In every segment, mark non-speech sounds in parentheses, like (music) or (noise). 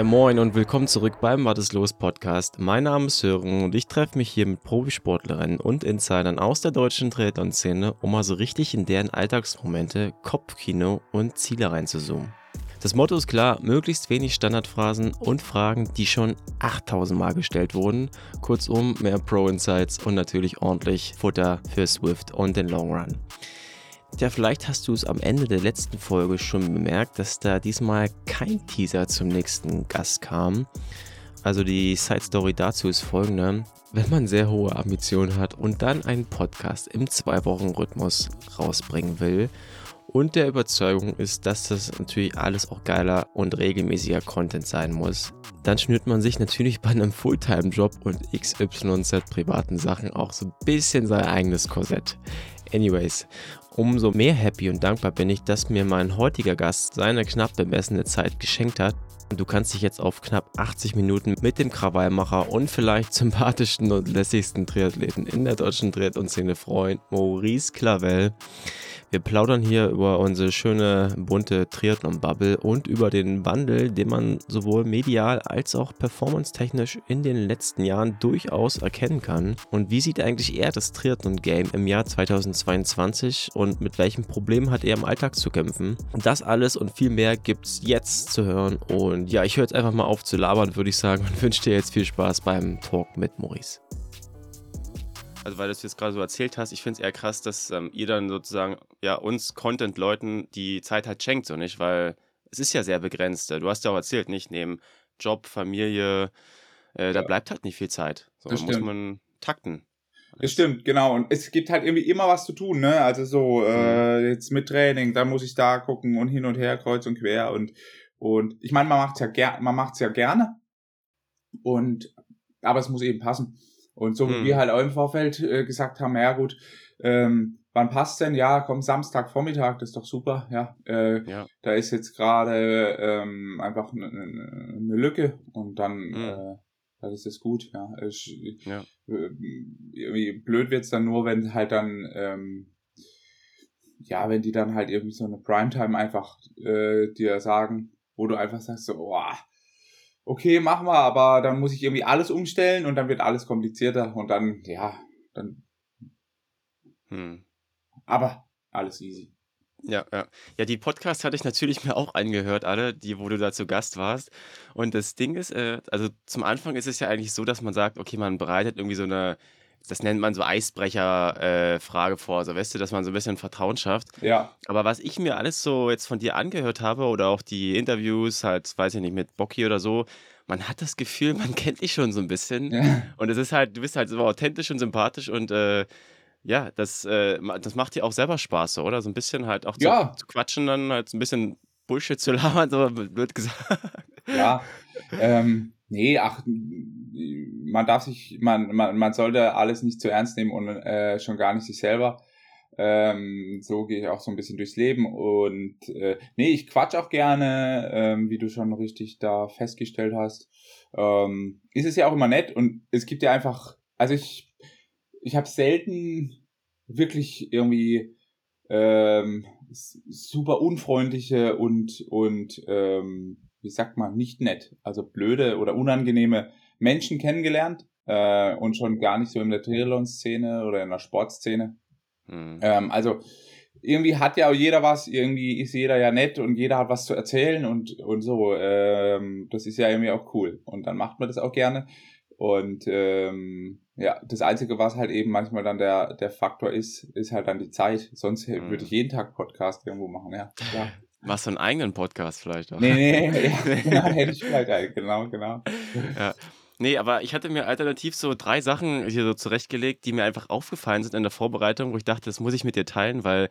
Ja, moin und willkommen zurück beim War das los Podcast. Mein Name ist Sören und ich treffe mich hier mit Profisportlerinnen und Insidern aus der deutschen Triathlon-Szene, um mal so richtig in deren Alltagsmomente, Kopfkino und Ziele reinzuzoomen. Das Motto ist klar, möglichst wenig Standardphrasen und Fragen, die schon 8000 Mal gestellt wurden. Kurzum, mehr Pro-Insights und natürlich ordentlich Futter für Swift und den Long Run. Ja, vielleicht hast du es am Ende der letzten Folge schon bemerkt, dass da diesmal kein Teaser zum nächsten Gast kam. Also die Side Story dazu ist folgende. Wenn man sehr hohe Ambitionen hat und dann einen Podcast im Zwei-Wochen-Rhythmus rausbringen will und der Überzeugung ist, dass das natürlich alles auch geiler und regelmäßiger Content sein muss, dann schnürt man sich natürlich bei einem Fulltime-Job und XYZ privaten Sachen auch so ein bisschen sein eigenes Korsett. Anyways, umso mehr happy und dankbar bin ich, dass mir mein heutiger Gast seine knapp bemessene Zeit geschenkt hat. Du kannst dich jetzt auf knapp 80 Minuten mit dem Krawallmacher und vielleicht sympathischsten und lässigsten Triathleten in der deutschen Triathlon-Szene freuen, Maurice Clavel. Wir plaudern hier über unsere schöne bunte Triathlon-Bubble und über den Wandel, den man sowohl medial als auch performance-technisch in den letzten Jahren durchaus erkennen kann. Und wie sieht eigentlich er das Triathlon-Game im Jahr 2022 und mit welchen Problemen hat er im Alltag zu kämpfen? Das alles und viel mehr gibt's jetzt zu hören. Und ja, ich höre jetzt einfach mal auf zu labern, würde ich sagen, und (laughs) wünsche dir jetzt viel Spaß beim Talk mit Maurice also weil du es jetzt gerade so erzählt hast, ich finde es eher krass, dass ähm, ihr dann sozusagen ja uns Content-Leuten die Zeit halt schenkt, so nicht, weil es ist ja sehr begrenzt. Du hast ja auch erzählt, nicht neben Job, Familie, äh, da bleibt halt nicht viel Zeit. So, da muss man takten. Das stimmt, genau. Und es gibt halt irgendwie immer was zu tun, ne? Also so, äh, mhm. jetzt mit Training, da muss ich da gucken und hin und her, kreuz und quer und und ich meine, man macht's ja gerne, man macht's ja gerne. Und aber es muss eben passen. Und so wie hm. wir halt auch im Vorfeld äh, gesagt haben, ja gut, ähm, wann passt denn? Ja, komm, Samstagvormittag, das ist doch super. Ja, äh, ja. da ist jetzt gerade ähm, einfach eine ne, Lücke und dann, hm. äh, dann ist es gut. Ja, ich, ja. Äh, irgendwie blöd wird's dann nur, wenn halt dann ähm, ja, wenn die dann halt irgendwie so eine Primetime einfach äh, dir sagen, wo du einfach sagst so, boah, okay, machen wir, aber dann muss ich irgendwie alles umstellen und dann wird alles komplizierter und dann, ja, dann. Hm. Aber alles easy. Ja, ja. Ja, die Podcasts hatte ich natürlich mir auch angehört, alle, die, wo du da zu Gast warst. Und das Ding ist, äh, also zum Anfang ist es ja eigentlich so, dass man sagt, okay, man bereitet irgendwie so eine, das nennt man so Eisbrecher-Frage äh, vor, so weißt du, dass man so ein bisschen Vertrauen schafft. Ja. Aber was ich mir alles so jetzt von dir angehört habe oder auch die Interviews, halt, weiß ich nicht, mit Bocky oder so, man hat das Gefühl, man (laughs) kennt dich schon so ein bisschen. Ja. Und es ist halt, du bist halt so authentisch und sympathisch und äh, ja, das, äh, das macht dir auch selber Spaß, so, oder? So ein bisschen halt auch zu, ja. zu quatschen, dann halt so ein bisschen Bullshit zu labern, so blöd gesagt. Ja, (laughs) ähm, nee, ach, man darf sich, man, man, man sollte alles nicht zu ernst nehmen und äh, schon gar nicht sich selber. Ähm, so gehe ich auch so ein bisschen durchs Leben und äh, nee, ich quatsch auch gerne, ähm, wie du schon richtig da festgestellt hast. Ähm, ist es ja auch immer nett und es gibt ja einfach, also ich, ich habe selten wirklich irgendwie ähm, super unfreundliche und und ähm, wie sagt man nicht nett, also blöde oder unangenehme Menschen kennengelernt äh, und schon gar nicht so in der Triathlon-Szene oder in der Sportszene. Mhm. Ähm, also irgendwie hat ja jeder was, irgendwie ist jeder ja nett und jeder hat was zu erzählen und, und so. Ähm, das ist ja irgendwie auch cool. Und dann macht man das auch gerne. Und ähm, ja, das Einzige, was halt eben manchmal dann der, der Faktor ist, ist halt dann die Zeit. Sonst mhm. würde ich jeden Tag Podcast irgendwo machen, ja. ja. Machst du einen eigenen Podcast vielleicht auch? Nee, nee, ja, (laughs) genau, hätte ich vielleicht einen, genau, genau. Ja. Nee, aber ich hatte mir alternativ so drei Sachen hier so zurechtgelegt, die mir einfach aufgefallen sind in der Vorbereitung, wo ich dachte, das muss ich mit dir teilen, weil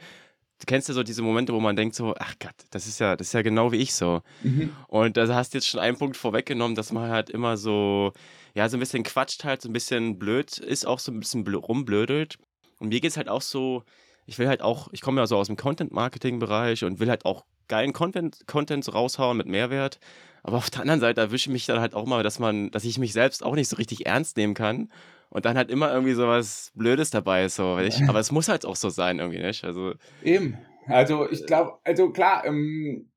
du kennst ja so diese Momente, wo man denkt so, ach Gott, das ist ja, das ist ja genau wie ich so. Mhm. Und da hast du jetzt schon einen Punkt vorweggenommen, dass man halt immer so, ja, so ein bisschen quatscht halt, so ein bisschen blöd ist, auch so ein bisschen rumblödelt. Und mir geht es halt auch so, ich will halt auch, ich komme ja so aus dem Content-Marketing-Bereich und will halt auch geilen Content, Content raushauen mit Mehrwert. Aber auf der anderen Seite erwische ich mich dann halt auch mal, dass man, dass ich mich selbst auch nicht so richtig ernst nehmen kann. Und dann halt immer irgendwie so was Blödes dabei ist. So. Ich, aber es muss halt auch so sein, irgendwie, nicht? Also. Eben. Also ich glaube, also klar, ähm,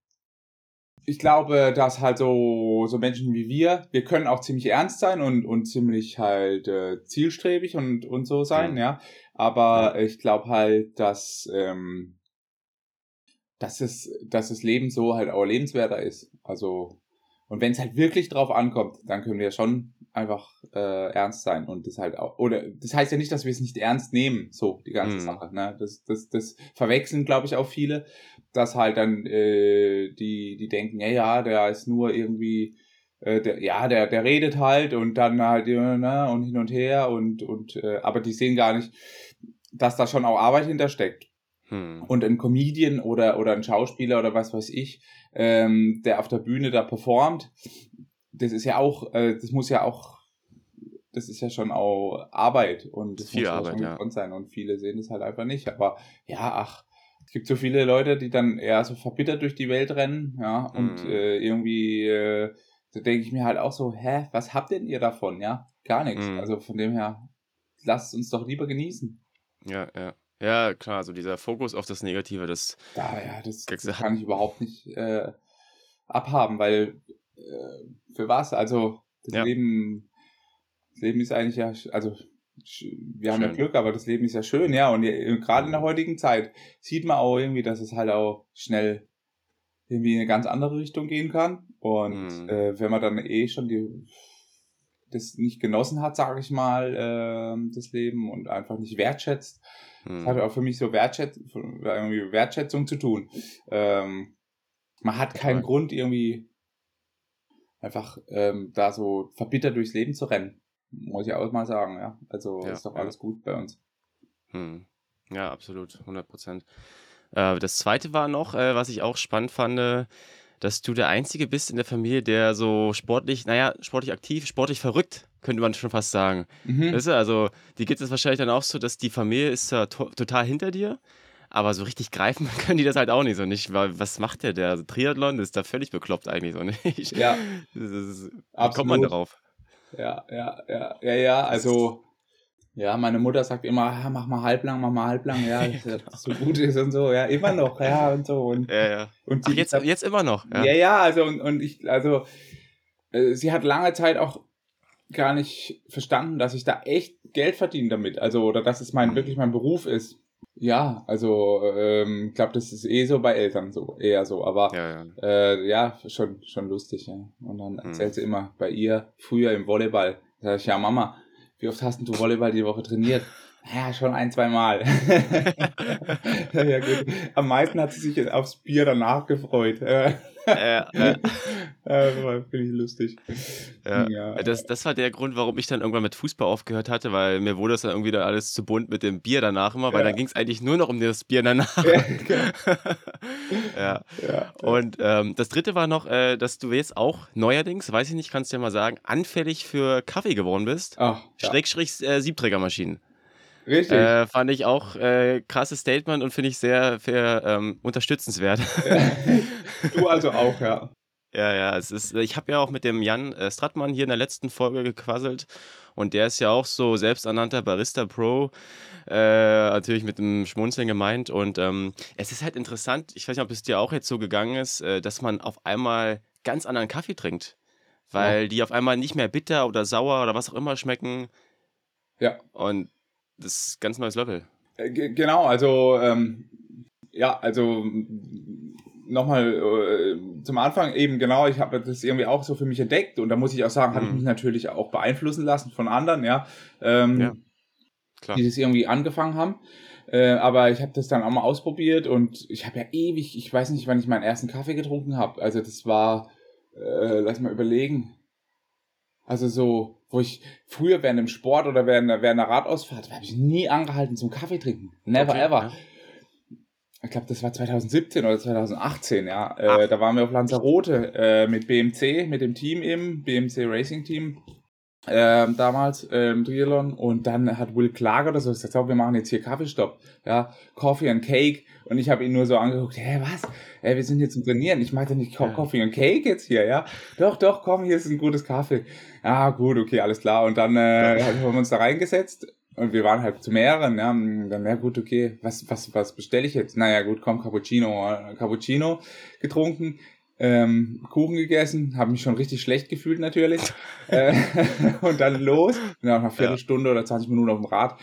ich glaube, dass halt so, so Menschen wie wir, wir können auch ziemlich ernst sein und, und ziemlich halt äh, zielstrebig und, und so sein, mhm. ja. Aber ich glaube halt, dass, ähm, dass, es, dass das Leben so halt auch lebenswerter ist. Also, und wenn es halt wirklich drauf ankommt, dann können wir schon einfach äh, ernst sein und das halt auch, oder das heißt ja nicht, dass wir es nicht ernst nehmen, so die ganze mhm. Sache. Ne? Das, das, das verwechseln, glaube ich, auch viele, dass halt dann äh, die, die denken, ja, ja, der ist nur irgendwie, äh, der, ja, der, der redet halt und dann halt, ne, und hin und her und, und äh, aber die sehen gar nicht, dass da schon auch Arbeit hintersteckt. Hm. Und ein Comedian oder, oder ein Schauspieler oder was weiß ich, ähm, der auf der Bühne da performt, das ist ja auch, äh, das muss ja auch, das ist ja schon auch Arbeit und das Viel muss Arbeit, ja schon sein und viele sehen das halt einfach nicht. Aber ja, ach, es gibt so viele Leute, die dann eher so verbittert durch die Welt rennen, ja, und mm. äh, irgendwie, äh, da denke ich mir halt auch so, hä, was habt denn ihr davon, ja? Gar nichts. Mm. Also von dem her, lasst uns doch lieber genießen. Ja, ja. Ja, klar, also dieser Fokus auf das Negative, das. Ja, ja, das, das kann ich überhaupt nicht äh, abhaben, weil äh, für was? Also das ja. Leben, das Leben ist eigentlich ja, also wir haben schön. ja Glück, aber das Leben ist ja schön, ja. Und gerade in der heutigen Zeit sieht man auch irgendwie, dass es halt auch schnell irgendwie in eine ganz andere Richtung gehen kann. Und mhm. äh, wenn man dann eh schon die das nicht genossen hat, sage ich mal, äh, das Leben und einfach nicht wertschätzt, mhm. Das hat auch für mich so Wertschätz Wertschätzung zu tun. Ähm, man hat keinen okay. Grund irgendwie einfach ähm, da so verbittert durchs Leben zu rennen. Muss ich auch mal sagen, ja. Also ja, ist doch alles gut bei uns. Hm. Ja, absolut, 100 Prozent. Äh, das zweite war noch, äh, was ich auch spannend fand, äh, dass du der Einzige bist in der Familie, der so sportlich, naja, sportlich aktiv, sportlich verrückt, könnte man schon fast sagen. Mhm. Weißt du, also, die geht es wahrscheinlich dann auch so, dass die Familie ist ja to total hinter dir, aber so richtig greifen (laughs) können die das halt auch nicht so nicht, weil was macht der? Der also Triathlon ist da völlig bekloppt eigentlich so nicht. Ja. (laughs) Ist, wie kommt man darauf? Ja, ja, ja, ja, ja, also ja, meine Mutter sagt immer, ja, mach mal halblang, mach mal halblang, ja, (laughs) dass so gut ist und so, ja, immer noch, ja, und so. Und, ja, ja. Und Ach, jetzt, jetzt immer noch. Ja, ja, ja also und, und ich, also äh, sie hat lange Zeit auch gar nicht verstanden, dass ich da echt Geld verdiene damit, also oder dass es mein wirklich mein Beruf ist. Ja, also ähm, ich glaube, das ist eh so bei Eltern so, eher so, aber ja, ja. Äh, ja schon, schon lustig, ja. Und dann hm. erzählt hm. sie immer bei ihr früher im Volleyball. Da sag ich, ja Mama, wie oft hast du Volleyball die Woche trainiert? Ja, schon ein, zwei Mal. (laughs) (laughs) ja, gut. Am meisten hat sie sich aufs Bier danach gefreut. Ja, ja. (laughs) ja Finde ich lustig. Ja. ja. Das, das war der Grund, warum ich dann irgendwann mit Fußball aufgehört hatte, weil mir wurde das dann irgendwie da alles zu bunt mit dem Bier danach immer, weil ja. dann ging es eigentlich nur noch um das Bier danach. Ja. (laughs) Genau. ja. ja. Und ähm, das dritte war noch, äh, dass du jetzt auch neuerdings, weiß ich nicht, kannst du ja mal sagen, anfällig für Kaffee geworden bist. Ach, Schrägstrich äh, Siebträgermaschinen. Richtig. Äh, fand ich auch äh, krasses Statement und finde ich sehr, sehr ähm, unterstützenswert. du also auch, ja. Ja, ja, es ist, ich habe ja auch mit dem Jan äh, Strattmann hier in der letzten Folge gequasselt und der ist ja auch so selbsternannter Barista Pro, äh, natürlich mit dem Schmunzeln gemeint und ähm, es ist halt interessant, ich weiß nicht, ob es dir auch jetzt so gegangen ist, äh, dass man auf einmal ganz anderen Kaffee trinkt, weil ja. die auf einmal nicht mehr bitter oder sauer oder was auch immer schmecken. Ja. Und das ist ein ganz neues Level. Äh, genau, also ähm, ja, also nochmal äh, zum Anfang eben genau, ich habe das irgendwie auch so für mich entdeckt und da muss ich auch sagen, mhm. habe ich mich natürlich auch beeinflussen lassen von anderen, ja, ähm, ja klar. die das irgendwie angefangen haben. Äh, aber ich habe das dann auch mal ausprobiert und ich habe ja ewig, ich weiß nicht, wann ich meinen ersten Kaffee getrunken habe. Also das war, äh, lass mal überlegen. Also so, wo ich früher während dem Sport oder während, während einer Radausfahrt, habe ich nie angehalten zum Kaffee trinken. Never okay, ever. Ja ich glaube, das war 2017 oder 2018, ja. Äh, da waren wir auf Lanzarote äh, mit BMC, mit dem Team eben, BMC Racing Team. Äh, damals äh, im Triathlon und dann hat Will Clark oder so gesagt, so, wir machen jetzt hier Kaffeestopp, ja, Coffee and Cake und ich habe ihn nur so angeguckt, hä, was? Ey, wir sind hier zum Trainieren, ich mache nicht Co Coffee and Cake jetzt hier, ja? Doch, doch, komm, hier ist ein gutes Kaffee. Ja, gut, okay, alles klar und dann äh, haben wir uns da reingesetzt und wir waren halt zu mehreren, ja, dann, ja gut, okay, was, was, was bestelle ich jetzt? Naja, gut, komm, Cappuccino, Cappuccino getrunken. Ähm, Kuchen gegessen, habe mich schon richtig schlecht gefühlt natürlich. (laughs) äh, (laughs) und dann los, nach einer Viertelstunde ja. oder 20 Minuten auf dem Rad.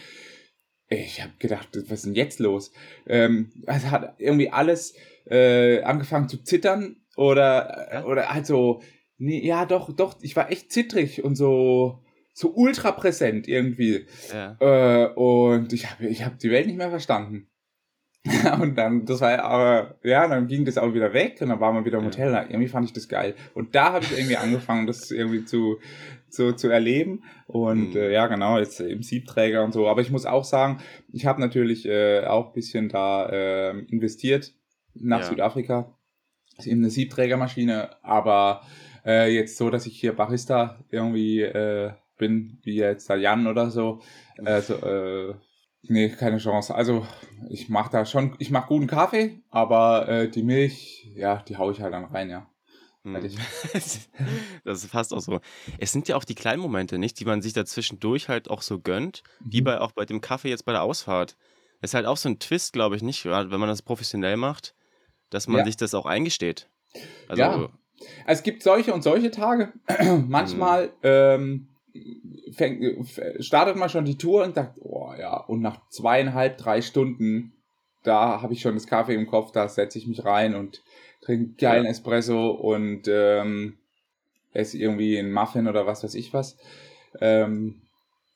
Ich habe gedacht, was ist denn jetzt los? Ähm, es hat irgendwie alles äh, angefangen zu zittern oder, ja. oder halt so, nee, ja doch, doch, ich war echt zittrig und so, so ultra präsent irgendwie. Ja. Äh, und ich habe ich hab die Welt nicht mehr verstanden. (laughs) und dann, das war aber, ja, dann ging das auch wieder weg und dann war man wieder im Hotel. Ja. Irgendwie fand ich das geil. Und da habe ich irgendwie angefangen, das irgendwie zu, zu, zu erleben. Und mhm. äh, ja, genau, jetzt im Siebträger und so. Aber ich muss auch sagen, ich habe natürlich äh, auch ein bisschen da äh, investiert nach ja. Südafrika in eine Siebträgermaschine. Aber äh, jetzt so, dass ich hier Barista irgendwie äh, bin, wie jetzt der Jan oder so. Also, äh, Nee, keine Chance. Also ich mache da schon, ich mache guten Kaffee, aber äh, die Milch, ja, die haue ich halt dann rein, ja. Hm. (laughs) das ist fast auch so. Es sind ja auch die kleinen Momente, nicht, die man sich dazwischendurch halt auch so gönnt, mhm. wie bei auch bei dem Kaffee jetzt bei der Ausfahrt. Das ist halt auch so ein Twist, glaube ich, nicht, wenn man das professionell macht, dass man ja. sich das auch eingesteht. Also, ja. Es gibt solche und solche Tage. (clears throat) Manchmal mhm. ähm, fängt, startet man schon die Tour und sagt, oh ja, und nach zweieinhalb, drei Stunden, da habe ich schon das Kaffee im Kopf, da setze ich mich rein und trinke geilen ja. Espresso und ähm, esse irgendwie einen Muffin oder was weiß ich was. Ähm,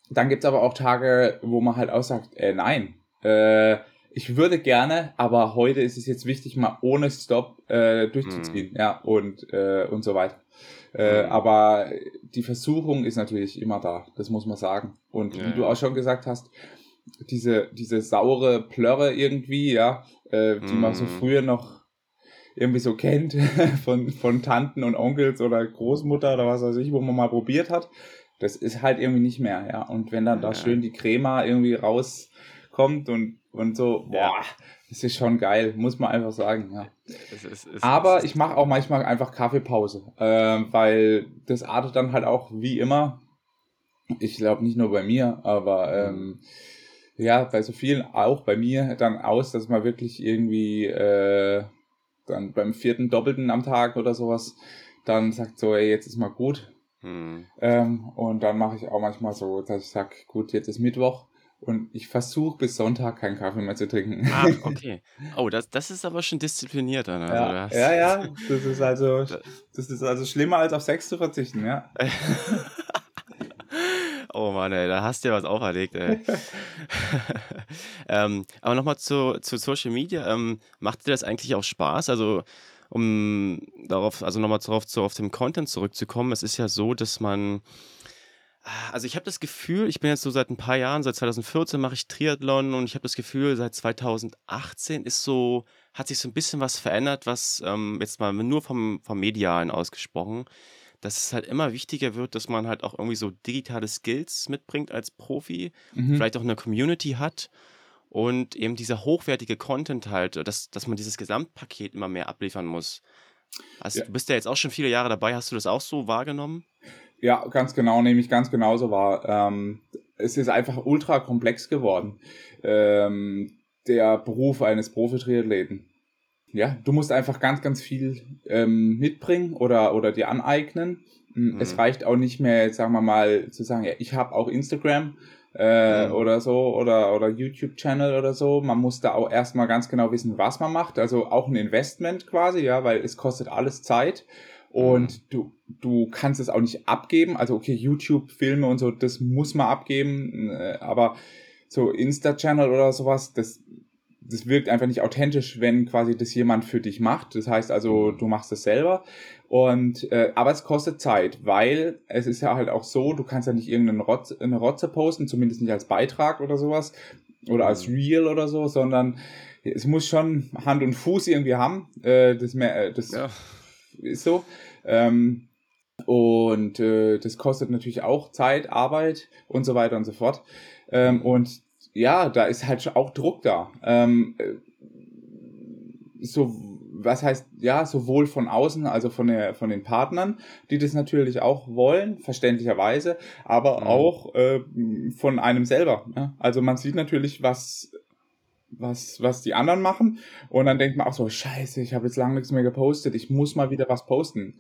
dann gibt's aber auch Tage, wo man halt auch sagt, äh, nein, äh, ich würde gerne, aber heute ist es jetzt wichtig, mal ohne Stop äh, durchzuziehen, mhm. ja, und, äh, und so weiter. Äh, mhm. Aber die Versuchung ist natürlich immer da, das muss man sagen. Und ja, wie du auch schon gesagt hast, diese, diese saure Plörre irgendwie, ja, äh, die mhm. man so mhm. früher noch irgendwie so kennt (laughs) von, von Tanten und Onkels oder Großmutter oder was weiß ich, wo man mal probiert hat, das ist halt irgendwie nicht mehr, ja. Und wenn dann ja. da schön die Crema irgendwie rauskommt und, und so, boah. Das ist schon geil, muss man einfach sagen, ja. Es, es, es, Aber ich mache auch manchmal einfach Kaffeepause, äh, weil das artet dann halt auch wie immer, ich glaube nicht nur bei mir, aber ähm, ja, bei so vielen auch bei mir dann aus, dass man wirklich irgendwie äh, dann beim vierten Doppelten am Tag oder sowas dann sagt so, ey, jetzt ist mal gut. Hm. Ähm, und dann mache ich auch manchmal so, dass ich sage, gut, jetzt ist Mittwoch und ich versuche bis Sonntag keinen Kaffee mehr zu trinken. Ah, (laughs) okay. Oh, das, das ist aber schon diszipliniert dann. Also ja, ja, ja, (laughs) das ist also das ist also schlimmer als auf Sex zu verzichten, ja. (laughs) oh Mann, ey, da hast du ja was auferlegt, ey. ähm, aber nochmal zu, zu Social Media. Ähm, macht dir das eigentlich auch Spaß? Also, um darauf, also nochmal darauf, zu, auf den Content zurückzukommen, es ist ja so, dass man also ich habe das Gefühl, ich bin jetzt so seit ein paar Jahren, seit 2014 mache ich Triathlon und ich habe das Gefühl, seit 2018 ist so, hat sich so ein bisschen was verändert, was ähm, jetzt mal nur vom, vom Medialen ausgesprochen, dass es halt immer wichtiger wird, dass man halt auch irgendwie so digitale Skills mitbringt als Profi, mhm. vielleicht auch eine Community hat und eben dieser hochwertige Content halt, dass, dass man dieses Gesamtpaket immer mehr abliefern muss. Also ja. du bist ja jetzt auch schon viele Jahre dabei, hast du das auch so wahrgenommen? Ja, ganz genau, nehme ich ganz genauso wahr. Ähm, es ist einfach ultra komplex geworden, ähm, der Beruf eines Profi-Triathleten. Ja, du musst einfach ganz, ganz viel ähm, mitbringen oder, oder dir aneignen. Mhm. Es reicht auch nicht mehr, jetzt sagen wir mal, zu sagen, ja, ich habe auch Instagram äh, mhm. oder so oder, oder YouTube-Channel oder so. Man muss da auch erstmal ganz genau wissen, was man macht. Also auch ein Investment quasi, ja, weil es kostet alles Zeit. Und mhm. du, du kannst es auch nicht abgeben. Also okay, YouTube-Filme und so, das muss man abgeben. Äh, aber so Insta-Channel oder sowas, das, das wirkt einfach nicht authentisch, wenn quasi das jemand für dich macht. Das heißt also, du machst es selber. Und äh, aber es kostet Zeit, weil es ist ja halt auch so, du kannst ja nicht irgendeine Rotze, eine Rotze posten, zumindest nicht als Beitrag oder sowas oder als mhm. Reel oder so, sondern es muss schon Hand und Fuß irgendwie haben. Äh, das mehr, äh, das ja ist so. Ähm, und äh, das kostet natürlich auch Zeit, Arbeit und so weiter und so fort. Ähm, und ja, da ist halt auch Druck da. Ähm, äh, so, was heißt, ja, sowohl von außen, also von, der, von den Partnern, die das natürlich auch wollen, verständlicherweise, aber mhm. auch äh, von einem selber. Ne? Also man sieht natürlich, was was, was die anderen machen. Und dann denkt man auch so, scheiße, ich habe jetzt lange nichts mehr gepostet, ich muss mal wieder was posten.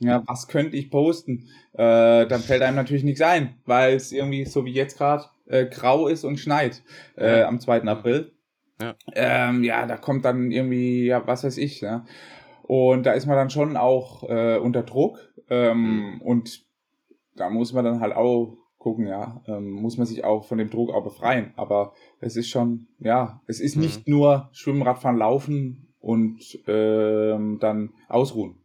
Ja, was könnte ich posten? Äh, dann fällt einem natürlich nichts ein, weil es irgendwie so wie jetzt gerade äh, grau ist und schneit äh, am 2. April. Ja. Ähm, ja, da kommt dann irgendwie, ja, was weiß ich, ja. Und da ist man dann schon auch äh, unter Druck. Ähm, mhm. Und da muss man dann halt auch gucken, ja, ähm, muss man sich auch von dem Druck auch befreien. Aber es ist schon, ja, es ist mhm. nicht nur Schwimmen, Radfahren, Laufen und ähm, dann ausruhen.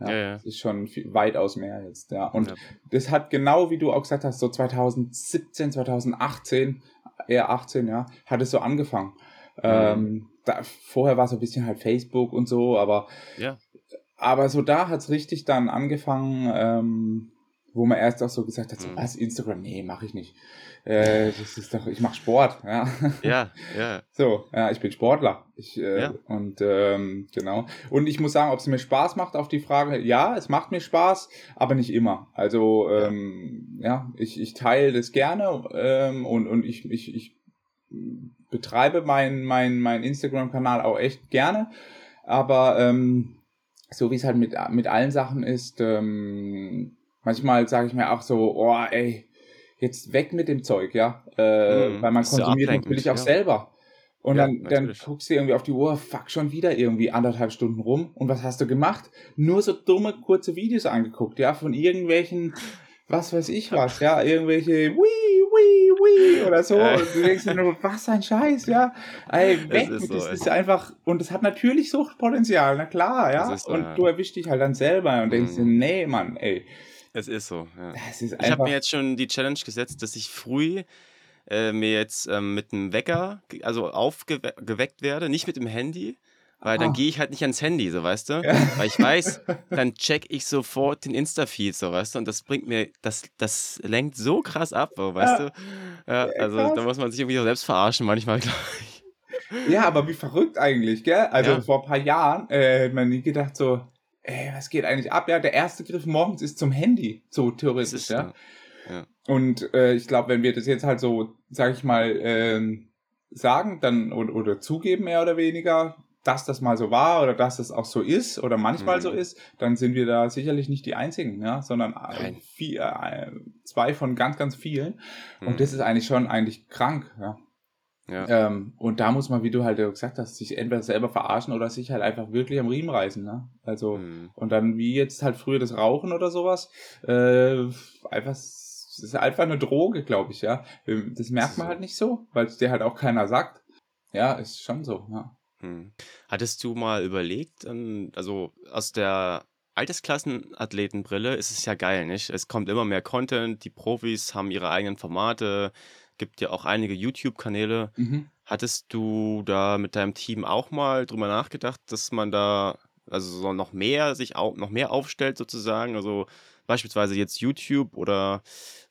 Ja, ja, ja. Das ist schon viel, weitaus mehr jetzt, ja. Und ja. das hat genau, wie du auch gesagt hast, so 2017, 2018, eher 18, ja, hat es so angefangen. Mhm. Ähm, da, vorher war so ein bisschen halt Facebook und so, aber, ja. aber so da hat es richtig dann angefangen, ähm, wo man erst auch so gesagt hat, so, mhm. was, Instagram, nee, mache ich nicht. Äh, das ist doch, ich mache Sport, ja. Ja, ja. (laughs) So, ja, ich bin Sportler. Ich, äh, ja. Und ähm, genau. Und ich muss sagen, ob es mir Spaß macht auf die Frage, ja, es macht mir Spaß, aber nicht immer. Also ähm, ja, ich, ich teile das gerne ähm, und, und ich, ich, ich betreibe meinen mein, mein Instagram-Kanal auch echt gerne. Aber ähm, so wie es halt mit, mit allen Sachen ist, ähm, manchmal sage ich mir auch so, oh ey, jetzt weg mit dem Zeug, ja. Äh, mhm, weil man konsumiert natürlich auch ja. selber. Und ja, dann, dann guckst du irgendwie auf die Uhr, fuck, schon wieder irgendwie anderthalb Stunden rum. Und was hast du gemacht? Nur so dumme, kurze Videos angeguckt, ja, von irgendwelchen, was weiß ich was, ja, irgendwelche wii, wii, wii oder so. Und du denkst dir nur, was ein Scheiß, ja. Ey, weg das ist, das so, ist einfach, und es hat natürlich Suchtpotenzial, na klar, ja. So, und ja. du erwischst dich halt dann selber und denkst mhm. dir, nee, Mann, ey. Es ist so, ja. Ist ich habe mir jetzt schon die Challenge gesetzt, dass ich früh äh, mir jetzt ähm, mit einem Wecker, also aufgeweckt werde, nicht mit dem Handy, weil dann gehe ich halt nicht ans Handy, so weißt du? Ja. Weil ich weiß, (laughs) dann check ich sofort den Insta-Feed, so weißt du? Und das bringt mir, das, das lenkt so krass ab, so, weißt ja. du? Ja, also krass. da muss man sich irgendwie auch selbst verarschen manchmal, (laughs) glaube ich. Ja, aber wie verrückt eigentlich, gell? Also vor ein paar Jahren äh, hätte man nie gedacht so, ey, was geht eigentlich ab? Ja, der erste Griff morgens ist zum Handy, so theoretisch, ja. ja. Und äh, ich glaube, wenn wir das jetzt halt so, sag ich mal, äh, sagen, dann oder, oder zugeben mehr oder weniger, dass das mal so war oder dass das auch so ist oder manchmal mhm. so ist, dann sind wir da sicherlich nicht die einzigen, ja, sondern vier, äh, zwei von ganz, ganz vielen. Mhm. Und das ist eigentlich schon eigentlich krank, ja. Ja. Ähm, und da muss man, wie du halt gesagt hast, sich entweder selber verarschen oder sich halt einfach wirklich am Riemen reißen. Ne? Also, mhm. und dann wie jetzt halt früher das Rauchen oder sowas, äh, einfach, das ist einfach eine Droge, glaube ich, ja. Ähm, das merkt man halt nicht so, weil es dir halt auch keiner sagt. Ja, ist schon so, ja. Mhm. Hattest du mal überlegt, ähm, also aus der Altersklassenathletenbrille ist es ja geil, nicht? Es kommt immer mehr Content, die Profis haben ihre eigenen Formate, gibt ja auch einige YouTube-Kanäle. Mhm. Hattest du da mit deinem Team auch mal drüber nachgedacht, dass man da also so noch mehr sich auch noch mehr aufstellt sozusagen? Also beispielsweise jetzt YouTube oder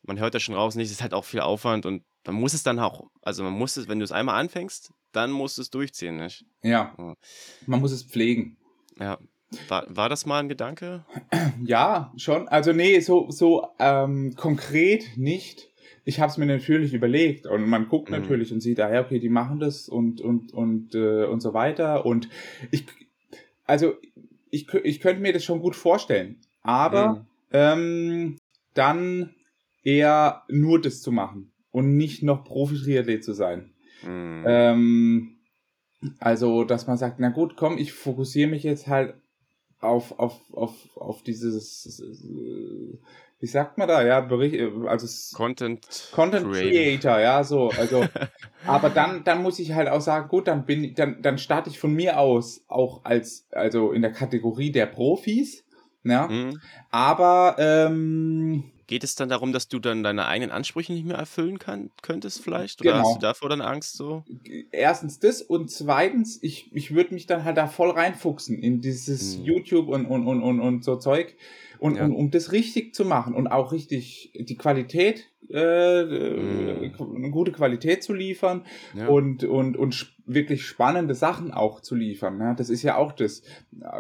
man hört ja schon raus, nicht, es ist halt auch viel Aufwand und man muss es dann auch, also man muss es, wenn du es einmal anfängst, dann musst du es durchziehen, nicht? Ja. ja. Man muss es pflegen. Ja. War, war das mal ein Gedanke? Ja, schon. Also nee, so, so ähm, konkret nicht ich habe es mir natürlich überlegt und man guckt mhm. natürlich und sieht, ah ja, okay, die machen das und und und äh, und so weiter und ich also ich, ich könnte mir das schon gut vorstellen, aber mhm. ähm, dann eher nur das zu machen und nicht noch Profi-Triathlet zu sein. Mhm. Ähm, also, dass man sagt, na gut, komm, ich fokussiere mich jetzt halt auf, auf, auf, auf dieses, äh, wie sagt man da, ja, Bericht, äh, also Content, Content Creator, ja, so, also, (laughs) aber dann, dann muss ich halt auch sagen, gut, dann bin, dann, dann starte ich von mir aus auch als, also in der Kategorie der Profis, ja, mhm. aber ähm, Geht es dann darum, dass du dann deine eigenen Ansprüche nicht mehr erfüllen kann, könntest vielleicht? Oder genau. hast du davor dann Angst so? Erstens das und zweitens, ich, ich würde mich dann halt da voll reinfuchsen in dieses hm. YouTube und, und, und, und, und so Zeug. Und, ja. und um das richtig zu machen und auch richtig die Qualität, äh, mhm. eine gute Qualität zu liefern ja. und, und, und wirklich spannende Sachen auch zu liefern. Ne? Das ist ja auch das.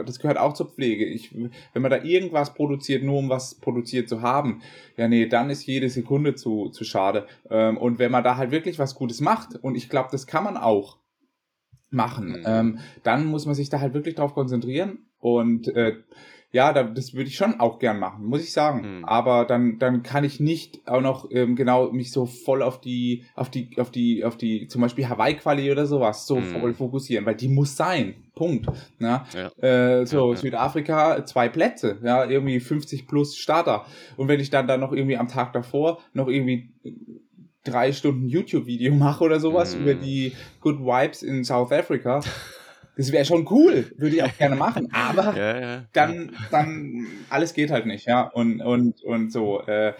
Das gehört auch zur Pflege. Ich, wenn man da irgendwas produziert, nur um was produziert zu haben, ja nee, dann ist jede Sekunde zu, zu schade. Ähm, und wenn man da halt wirklich was Gutes macht, und ich glaube, das kann man auch, machen. Mhm. Ähm, dann muss man sich da halt wirklich drauf konzentrieren und äh, ja, da, das würde ich schon auch gern machen, muss ich sagen. Mhm. Aber dann, dann kann ich nicht auch noch ähm, genau mich so voll auf die, auf die, auf die, auf die, zum Beispiel Hawaii-Quali oder sowas so mhm. voll fokussieren, weil die muss sein. Punkt. Na? Ne? Ja. Äh, so, ja. Südafrika, zwei Plätze, ja, irgendwie 50 plus Starter. Und wenn ich dann da noch irgendwie am Tag davor noch irgendwie drei Stunden YouTube-Video (laughs) mache oder sowas mhm. über die Good Vibes in South Africa, das wäre schon cool, würde ich auch gerne machen, (laughs) aber ja, ja, dann, dann, alles geht halt nicht, ja, und, und, und so, äh,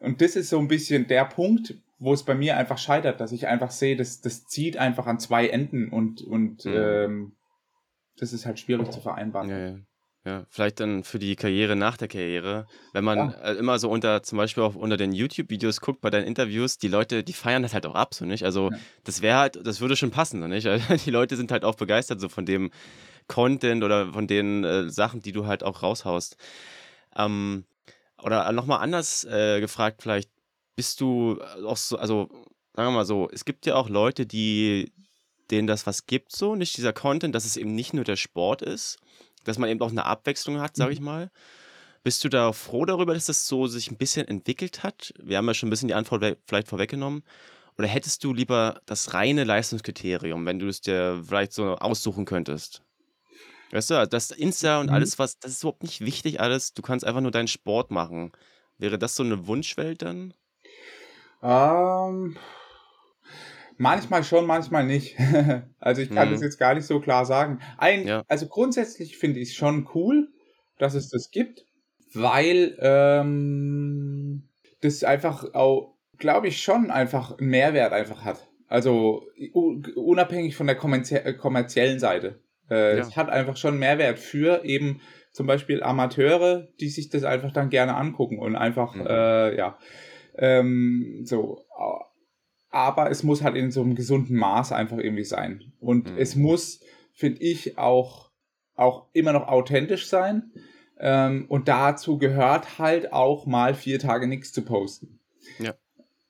und das ist so ein bisschen der Punkt, wo es bei mir einfach scheitert, dass ich einfach sehe, das, das zieht einfach an zwei Enden und, und, mhm. ähm, das ist halt schwierig zu vereinbaren. Ja, ja. Vielleicht dann für die Karriere nach der Karriere. Wenn man Ja. äh, immer so unter, zum Beispiel auch unter den YouTube-Videos guckt bei deinen Interviews, die Leute, die feiern das halt auch ab, so nicht? Also Ja. das wäre halt, das würde schon passen, so nicht? (laughs) Die Leute sind halt auch begeistert so von dem Content oder von den äh, Sachen, die du halt auch raushaust. Ähm, oder nochmal anders äh, gefragt, vielleicht bist du auch so, also sagen wir mal so, es gibt ja auch Leute, die denen das was gibt, so, nicht dieser Content, dass es eben nicht nur der Sport ist, dass man eben auch eine Abwechslung hat, sage ich mhm. mal. Bist du da froh darüber, dass das so sich ein bisschen entwickelt hat? Wir haben ja schon ein bisschen die Antwort vielleicht vorweggenommen. Oder hättest du lieber das reine Leistungskriterium, wenn du es dir vielleicht so aussuchen könntest? Weißt du, das Insta und mhm. alles, was, das ist überhaupt nicht wichtig alles. Du kannst einfach nur deinen Sport machen. Wäre das so eine Wunschwelt dann? Ähm, Manchmal schon, manchmal nicht. (laughs) also ich kann mhm. das jetzt gar nicht so klar sagen. Ein, ja. Also grundsätzlich finde ich es schon cool, dass es das gibt, weil ähm, das einfach auch, glaube ich, schon einfach einen Mehrwert einfach hat. Also unabhängig von der äh, kommerziellen Seite. Äh, ja. Es hat einfach schon Mehrwert für eben zum Beispiel Amateure, die sich das einfach dann gerne angucken und einfach, mhm. äh, ja, ähm, so aber es muss halt in so einem gesunden Maß einfach irgendwie sein. Und mhm. es muss, finde ich, auch, auch immer noch authentisch sein. Ähm, und dazu gehört halt auch mal vier Tage nichts zu posten. Ja.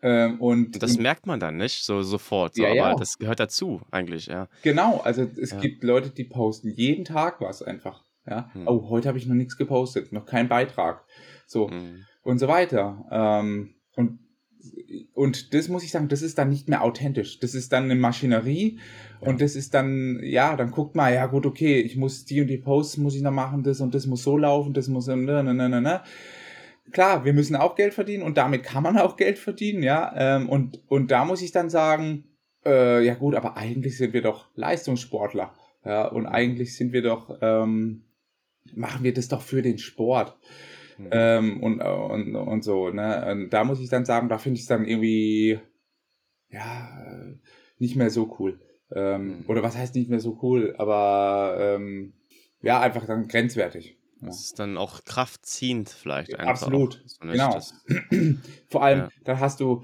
Ähm, und das merkt man dann nicht so sofort, so, ja, ja. aber das gehört dazu eigentlich, ja. Genau, also es ja. gibt Leute, die posten jeden Tag was einfach. Ja, hm. oh, heute habe ich noch nichts gepostet, noch kein Beitrag, so hm. und so weiter. Ähm, und und das muss ich sagen, das ist dann nicht mehr authentisch. Das ist dann eine Maschinerie ja. und das ist dann, ja, dann guckt mal, ja gut, okay, ich muss die und die Posts muss ich noch machen, das und das muss so laufen, das muss, ne, ne, ne, ne, ne. Klar, wir müssen auch Geld verdienen und damit kann man auch Geld verdienen, ja. Ähm, und, und da muss ich dann sagen, äh, ja gut, aber eigentlich sind wir doch Leistungssportler. Ja, und eigentlich sind wir doch, ähm, machen wir das doch für den Sport. Mhm. Ähm, und, und, und so, ne? Und da muss ich dann sagen, da finde ich es dann irgendwie, ja, nicht mehr so cool. Ähm, mhm. Oder was heißt nicht mehr so cool, aber ähm, ja, einfach dann grenzwertig. Das ist dann auch kraftziehend vielleicht. Absolut, genau. (clears throat) Vor allem, ja. dann hast du,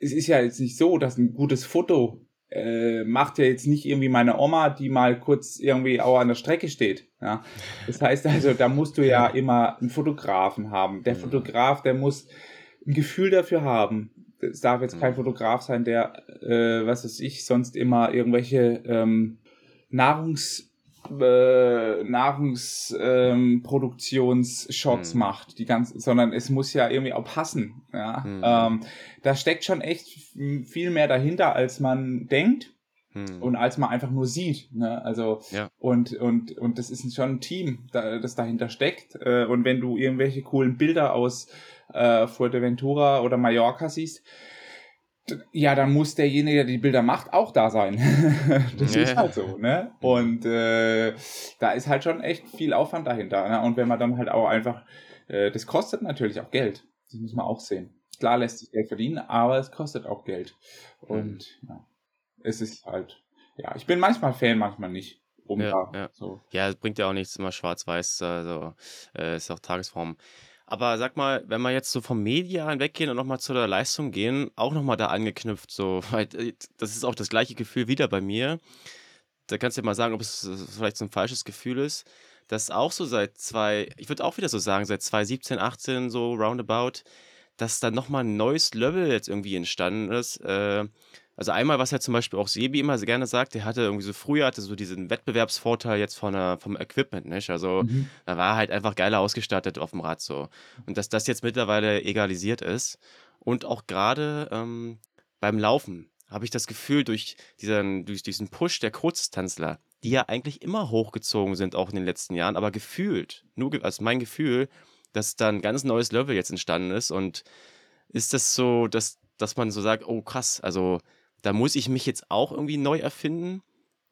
es ist ja jetzt nicht so, dass ein gutes Foto äh, macht ja jetzt nicht irgendwie meine Oma, die mal kurz irgendwie auch an der Strecke steht. Ja? Das heißt also, da musst du ja immer einen Fotografen haben. Der mhm. Fotograf, der muss ein Gefühl dafür haben. Es darf jetzt kein mhm. Fotograf sein, der, äh, was weiß ich, sonst immer irgendwelche ähm, Nahrungs äh, Nahrungsproduktionsshots ähm, mhm. macht, die ganz, sondern es muss ja irgendwie auch passen. Ja? Mhm. Ähm, da steckt schon echt viel mehr dahinter, als man denkt mhm. und als man einfach nur sieht. Ne? Also ja. und und und das ist schon ein Team, das dahinter steckt. Äh, und wenn du irgendwelche coolen Bilder aus äh, Fuerteventura oder Mallorca siehst, ja, dann muss derjenige, der die Bilder macht, auch da sein. (laughs) das ist halt so, ne? Und äh, da ist halt schon echt viel Aufwand dahinter. Ne? Und wenn man dann halt auch einfach, äh, das kostet natürlich auch Geld. Das muss man auch sehen. Klar lässt sich Geld verdienen, aber es kostet auch Geld. Und mhm. ja, es ist halt, ja, ich bin manchmal Fan, manchmal nicht. Um ja, ja. So. ja, es bringt ja auch nichts immer schwarz-weiß, also äh, ist auch Tagesform. Aber sag mal, wenn wir jetzt so vom Median weggehen und nochmal zu der Leistung gehen, auch nochmal da angeknüpft, so, (laughs) weil äh, das ist auch das gleiche Gefühl wieder bei mir. Da kannst du dir mal sagen, ob es vielleicht so ein falsches Gefühl ist. dass auch so seit zwei, ich würde auch wieder so sagen, seit 2017, 18 so roundabout, dass da nochmal ein neues Level jetzt irgendwie entstanden ist. Äh, Also einmal, was er zum Beispiel auch Sebi immer so gerne sagt, der hatte irgendwie so früher hatte so diesen Wettbewerbsvorteil jetzt von der, vom Equipment, nicht? Also Mhm. da war er halt einfach geiler ausgestattet auf dem Rad so. Und dass das jetzt mittlerweile egalisiert ist und auch gerade ähm, beim Laufen habe ich das Gefühl, durch diesen, durch diesen Push der Kurzdistanzler, die ja eigentlich immer hochgezogen sind, auch in den letzten Jahren, aber gefühlt, nur ge also mein Gefühl, dass da ein ganz neues Level jetzt entstanden ist und ist das so, dass, dass man so sagt, oh krass, also da muss ich mich jetzt auch irgendwie neu erfinden?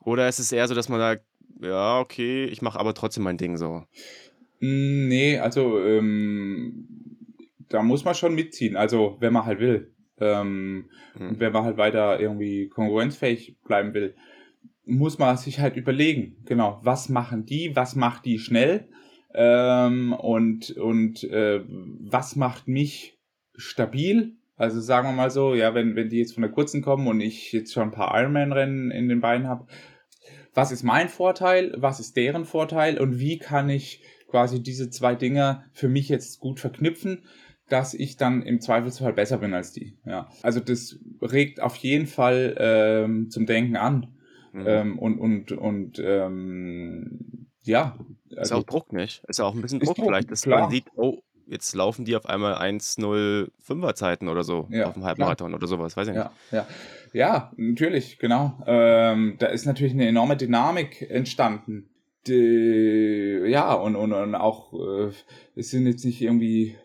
Oder ist es eher so, dass man sagt, ja, okay, ich mache aber trotzdem mein Ding so? Mm, Nee, also ähm, da muss man schon mitziehen, also wenn man halt will. Ähm, Hm. und wenn man halt weiter irgendwie konkurrenzfähig bleiben will, muss man sich halt überlegen, genau, was machen die, was macht die schnell ähm, und, und äh, was macht mich stabil. Also sagen wir mal so, ja, wenn, wenn die jetzt von der kurzen kommen und ich jetzt schon ein paar Ironman-Rennen in den Beinen habe, was ist mein Vorteil, was ist deren Vorteil und wie kann ich quasi diese zwei Dinge für mich jetzt gut verknüpfen, dass ich dann im Zweifelsfall besser bin als die. Ja. Also das regt auf jeden Fall ähm, zum Denken an. Mhm. Ähm, und und, und ähm, ja. ist Also, auch Druck, nicht? Ist auch ein bisschen Ist Druck, Druck, vielleicht, dass klar. man sieht, oh, jetzt laufen die auf einmal 1,05er Zeiten oder so Ja, auf dem Halbmarathon oder sowas, weiß ich nicht. ja, ja. ja, natürlich, genau. Ähm, da ist natürlich eine enorme Dynamik entstanden. Die, ja, und, und, und auch, äh, es sind jetzt nicht irgendwie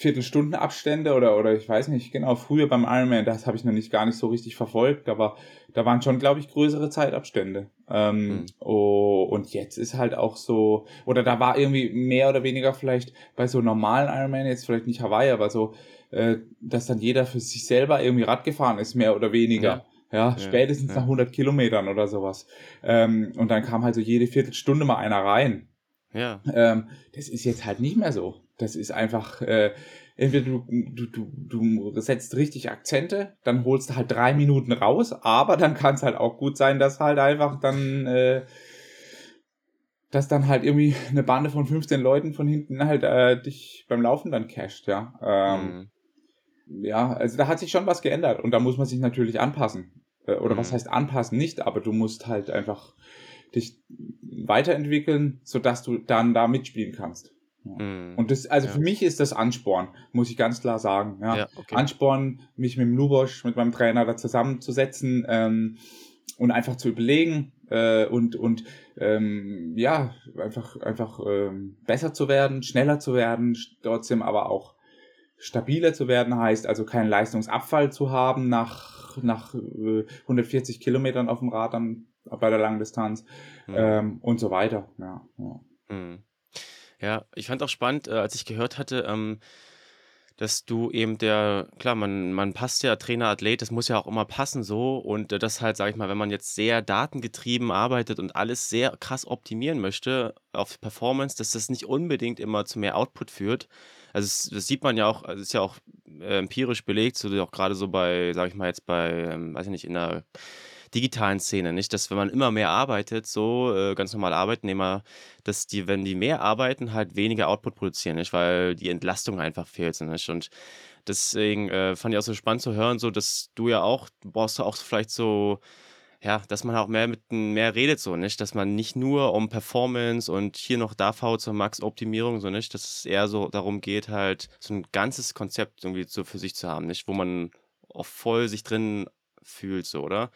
Viertelstundenabstände oder, oder ich weiß nicht, genau, früher beim Ironman, das habe ich noch nicht gar nicht so richtig verfolgt, aber da waren schon, glaube ich, größere Zeitabstände. Ähm, Mhm. oh, und jetzt ist halt auch so, oder da war irgendwie mehr oder weniger vielleicht bei so normalen Ironman, jetzt vielleicht nicht Hawaii, aber so, äh, dass dann jeder für sich selber irgendwie Rad gefahren ist, mehr oder weniger. Ja, spätestens ja. nach 100 Kilometern oder sowas. Ähm, und dann kam halt so jede Viertelstunde mal einer rein. Ja, Ähm, das ist jetzt halt nicht mehr so. Das ist einfach, äh, entweder du, du, du, du setzt richtig Akzente, dann holst du halt drei Minuten raus, aber dann kann es halt auch gut sein, dass halt einfach dann, äh, dass dann halt irgendwie eine Bande von 15 Leuten von hinten halt äh, dich beim Laufen dann casht, ja. Ähm, Mhm. ja, also da hat sich schon was geändert und da muss man sich natürlich anpassen. Äh, Oder was Mhm. heißt anpassen? Nicht, aber du musst halt einfach dich weiterentwickeln, sodass du dann da mitspielen kannst. Mhm. Und das, also Ja. für mich ist das Ansporn, muss ich ganz klar sagen. Ja. ja, okay. Ansporn, mich mit dem Lubosch, mit meinem Trainer da zusammenzusetzen ähm, und einfach zu überlegen äh, und, und ähm, ja, einfach, einfach ähm, besser zu werden, schneller zu werden, trotzdem aber auch stabiler zu werden heißt, also keinen Leistungsabfall zu haben nach, nach äh, 140 Kilometern auf dem Rad dann bei der Langdistanz Mhm. ähm, und so weiter. Ja, ja. Mhm. Ja, ich fand auch spannend, äh, als ich gehört hatte, ähm, dass du eben der, klar, man, man passt ja Trainer, Athlet, das muss ja auch immer passen so und äh, das halt, sag ich mal, wenn man jetzt sehr datengetrieben arbeitet und alles sehr krass optimieren möchte auf Performance, dass das nicht unbedingt immer zu mehr Output führt. Also es, das sieht man ja auch, also es ist ja auch äh, empirisch belegt, so auch gerade so bei, sag ich mal jetzt bei, ähm, weiß ich nicht, in der digitalen Szene, nicht, dass wenn man immer mehr arbeitet, so äh, ganz normal Arbeitnehmer, dass die, wenn die mehr arbeiten, halt weniger Output produzieren, nicht, weil die Entlastung einfach fehlt, nicht? Und deswegen äh, fand ich auch so spannend zu hören, so dass du ja auch, du brauchst ja auch vielleicht so, ja, dass man auch mehr mit mehr redet, so nicht, dass man nicht nur um Performance und hier noch da V zur Max-Optimierung, so nicht, dass es eher so darum geht, halt so ein ganzes Konzept irgendwie so für sich zu haben, nicht, wo man auch voll sich drin fühlt, so, oder?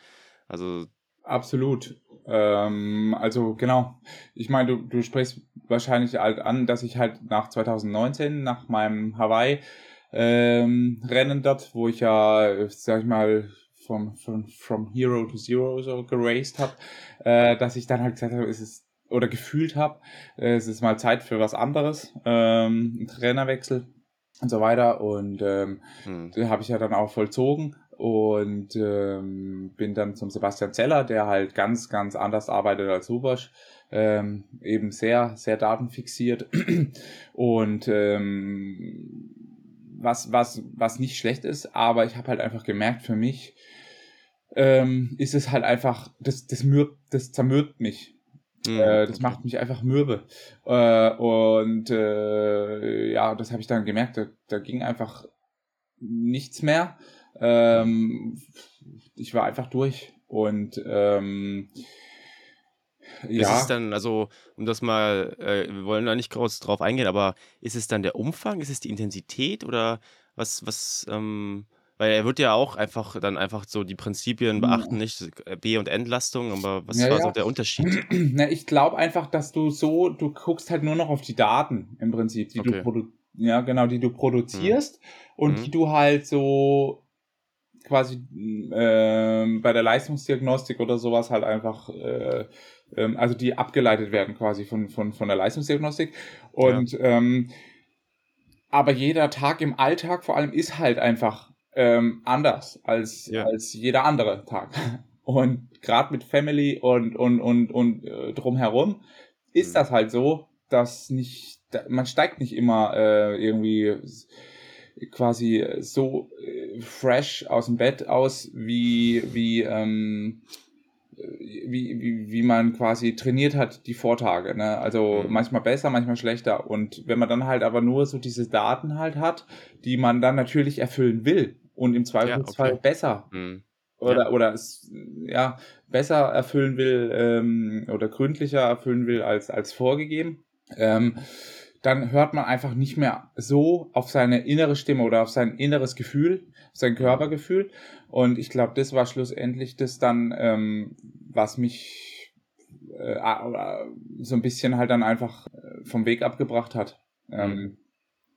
Also, Absolut. Ähm, also genau. Ich meine, du, du sprichst wahrscheinlich halt an, dass ich halt nach 2019, nach meinem Hawaii ähm, Rennen dort, wo ich ja, sag ich mal, vom, from, from Hero to Zero so geraced habe, äh, dass ich dann halt gesagt habe, es ist oder gefühlt habe, äh, es ist mal Zeit für was anderes, ähm, ein Trainerwechsel und so weiter. Und ähm, hm, habe ich ja dann auch vollzogen und ähm, bin dann zum Sebastian Zeller, der halt ganz, ganz anders arbeitet als Hubosch, ähm, eben sehr, sehr datenfixiert und ähm, was, was, was nicht schlecht ist, aber ich habe halt einfach gemerkt, für mich ähm, ist es halt einfach, das, das, mürbt, das zermürbt mich. hm, Äh, das macht mich einfach mürbe. Äh, und äh, ja, das habe ich dann gemerkt, da, da ging einfach nichts mehr. Ähm, ich war einfach durch und ähm, ja. Ist es dann, also, um das mal, äh, wir wollen da nicht groß drauf eingehen, aber ist es dann der Umfang, ist es die Intensität oder was, was, ähm, weil er wird ja auch einfach dann einfach so die Prinzipien beachten, nicht B- und Entlastung, aber was Ja, war so ja. der Unterschied? (clears throat) Na, ich glaube einfach, dass du so, du guckst halt nur noch auf die Daten im Prinzip, die du Okay. produ ja, genau, die du produzierst und Mhm. die du halt so quasi ähm, bei der Leistungsdiagnostik oder sowas halt einfach, äh, ähm, also die abgeleitet werden quasi von, von, von der Leistungsdiagnostik. Und ähm, aber jeder Tag im Alltag vor allem ist halt einfach ähm, anders als, Ja. als jeder andere Tag. (laughs) Und gerade mit Family und, und, und, und äh, drumherum ist Mhm. das halt so, dass nicht, man steigt nicht immer äh, irgendwie quasi so äh, fresh aus dem Bett aus, wie, wie, ähm, äh, wie, wie, wie man quasi trainiert hat die Vortage. Ne? Also Mhm. manchmal besser, manchmal schlechter. Und wenn man dann halt aber nur so diese Daten halt hat, die man dann natürlich erfüllen will und im Zweifelsfall okay. besser Mhm. oder, oder es ja, besser erfüllen will ähm, oder gründlicher erfüllen will als, als vorgegeben, ähm, dann hört man einfach nicht mehr so auf seine innere Stimme oder auf sein inneres Gefühl, auf sein Körpergefühl. Und ich glaube, das war schlussendlich das dann, ähm, was mich äh, äh, so ein bisschen halt dann einfach äh, vom Weg abgebracht hat. Ähm,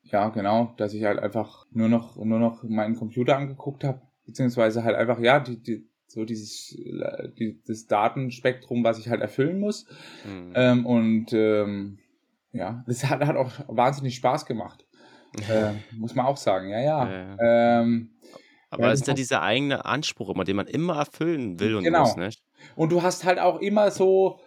ja, genau, dass ich halt einfach nur noch, nur noch meinen Computer angeguckt habe, beziehungsweise halt einfach, ja, die, die, so dieses äh, die, das Datenspektrum, was ich halt erfüllen muss. Mhm. Ähm, und ähm, ja, das hat, hat auch wahnsinnig Spaß gemacht. (laughs) äh, muss man auch sagen, ja, ja. Ja, Ähm, aber ja, es ist ja dieser eigene Anspruch immer, den man immer erfüllen will und Genau. muss, nicht? und du hast halt auch immer so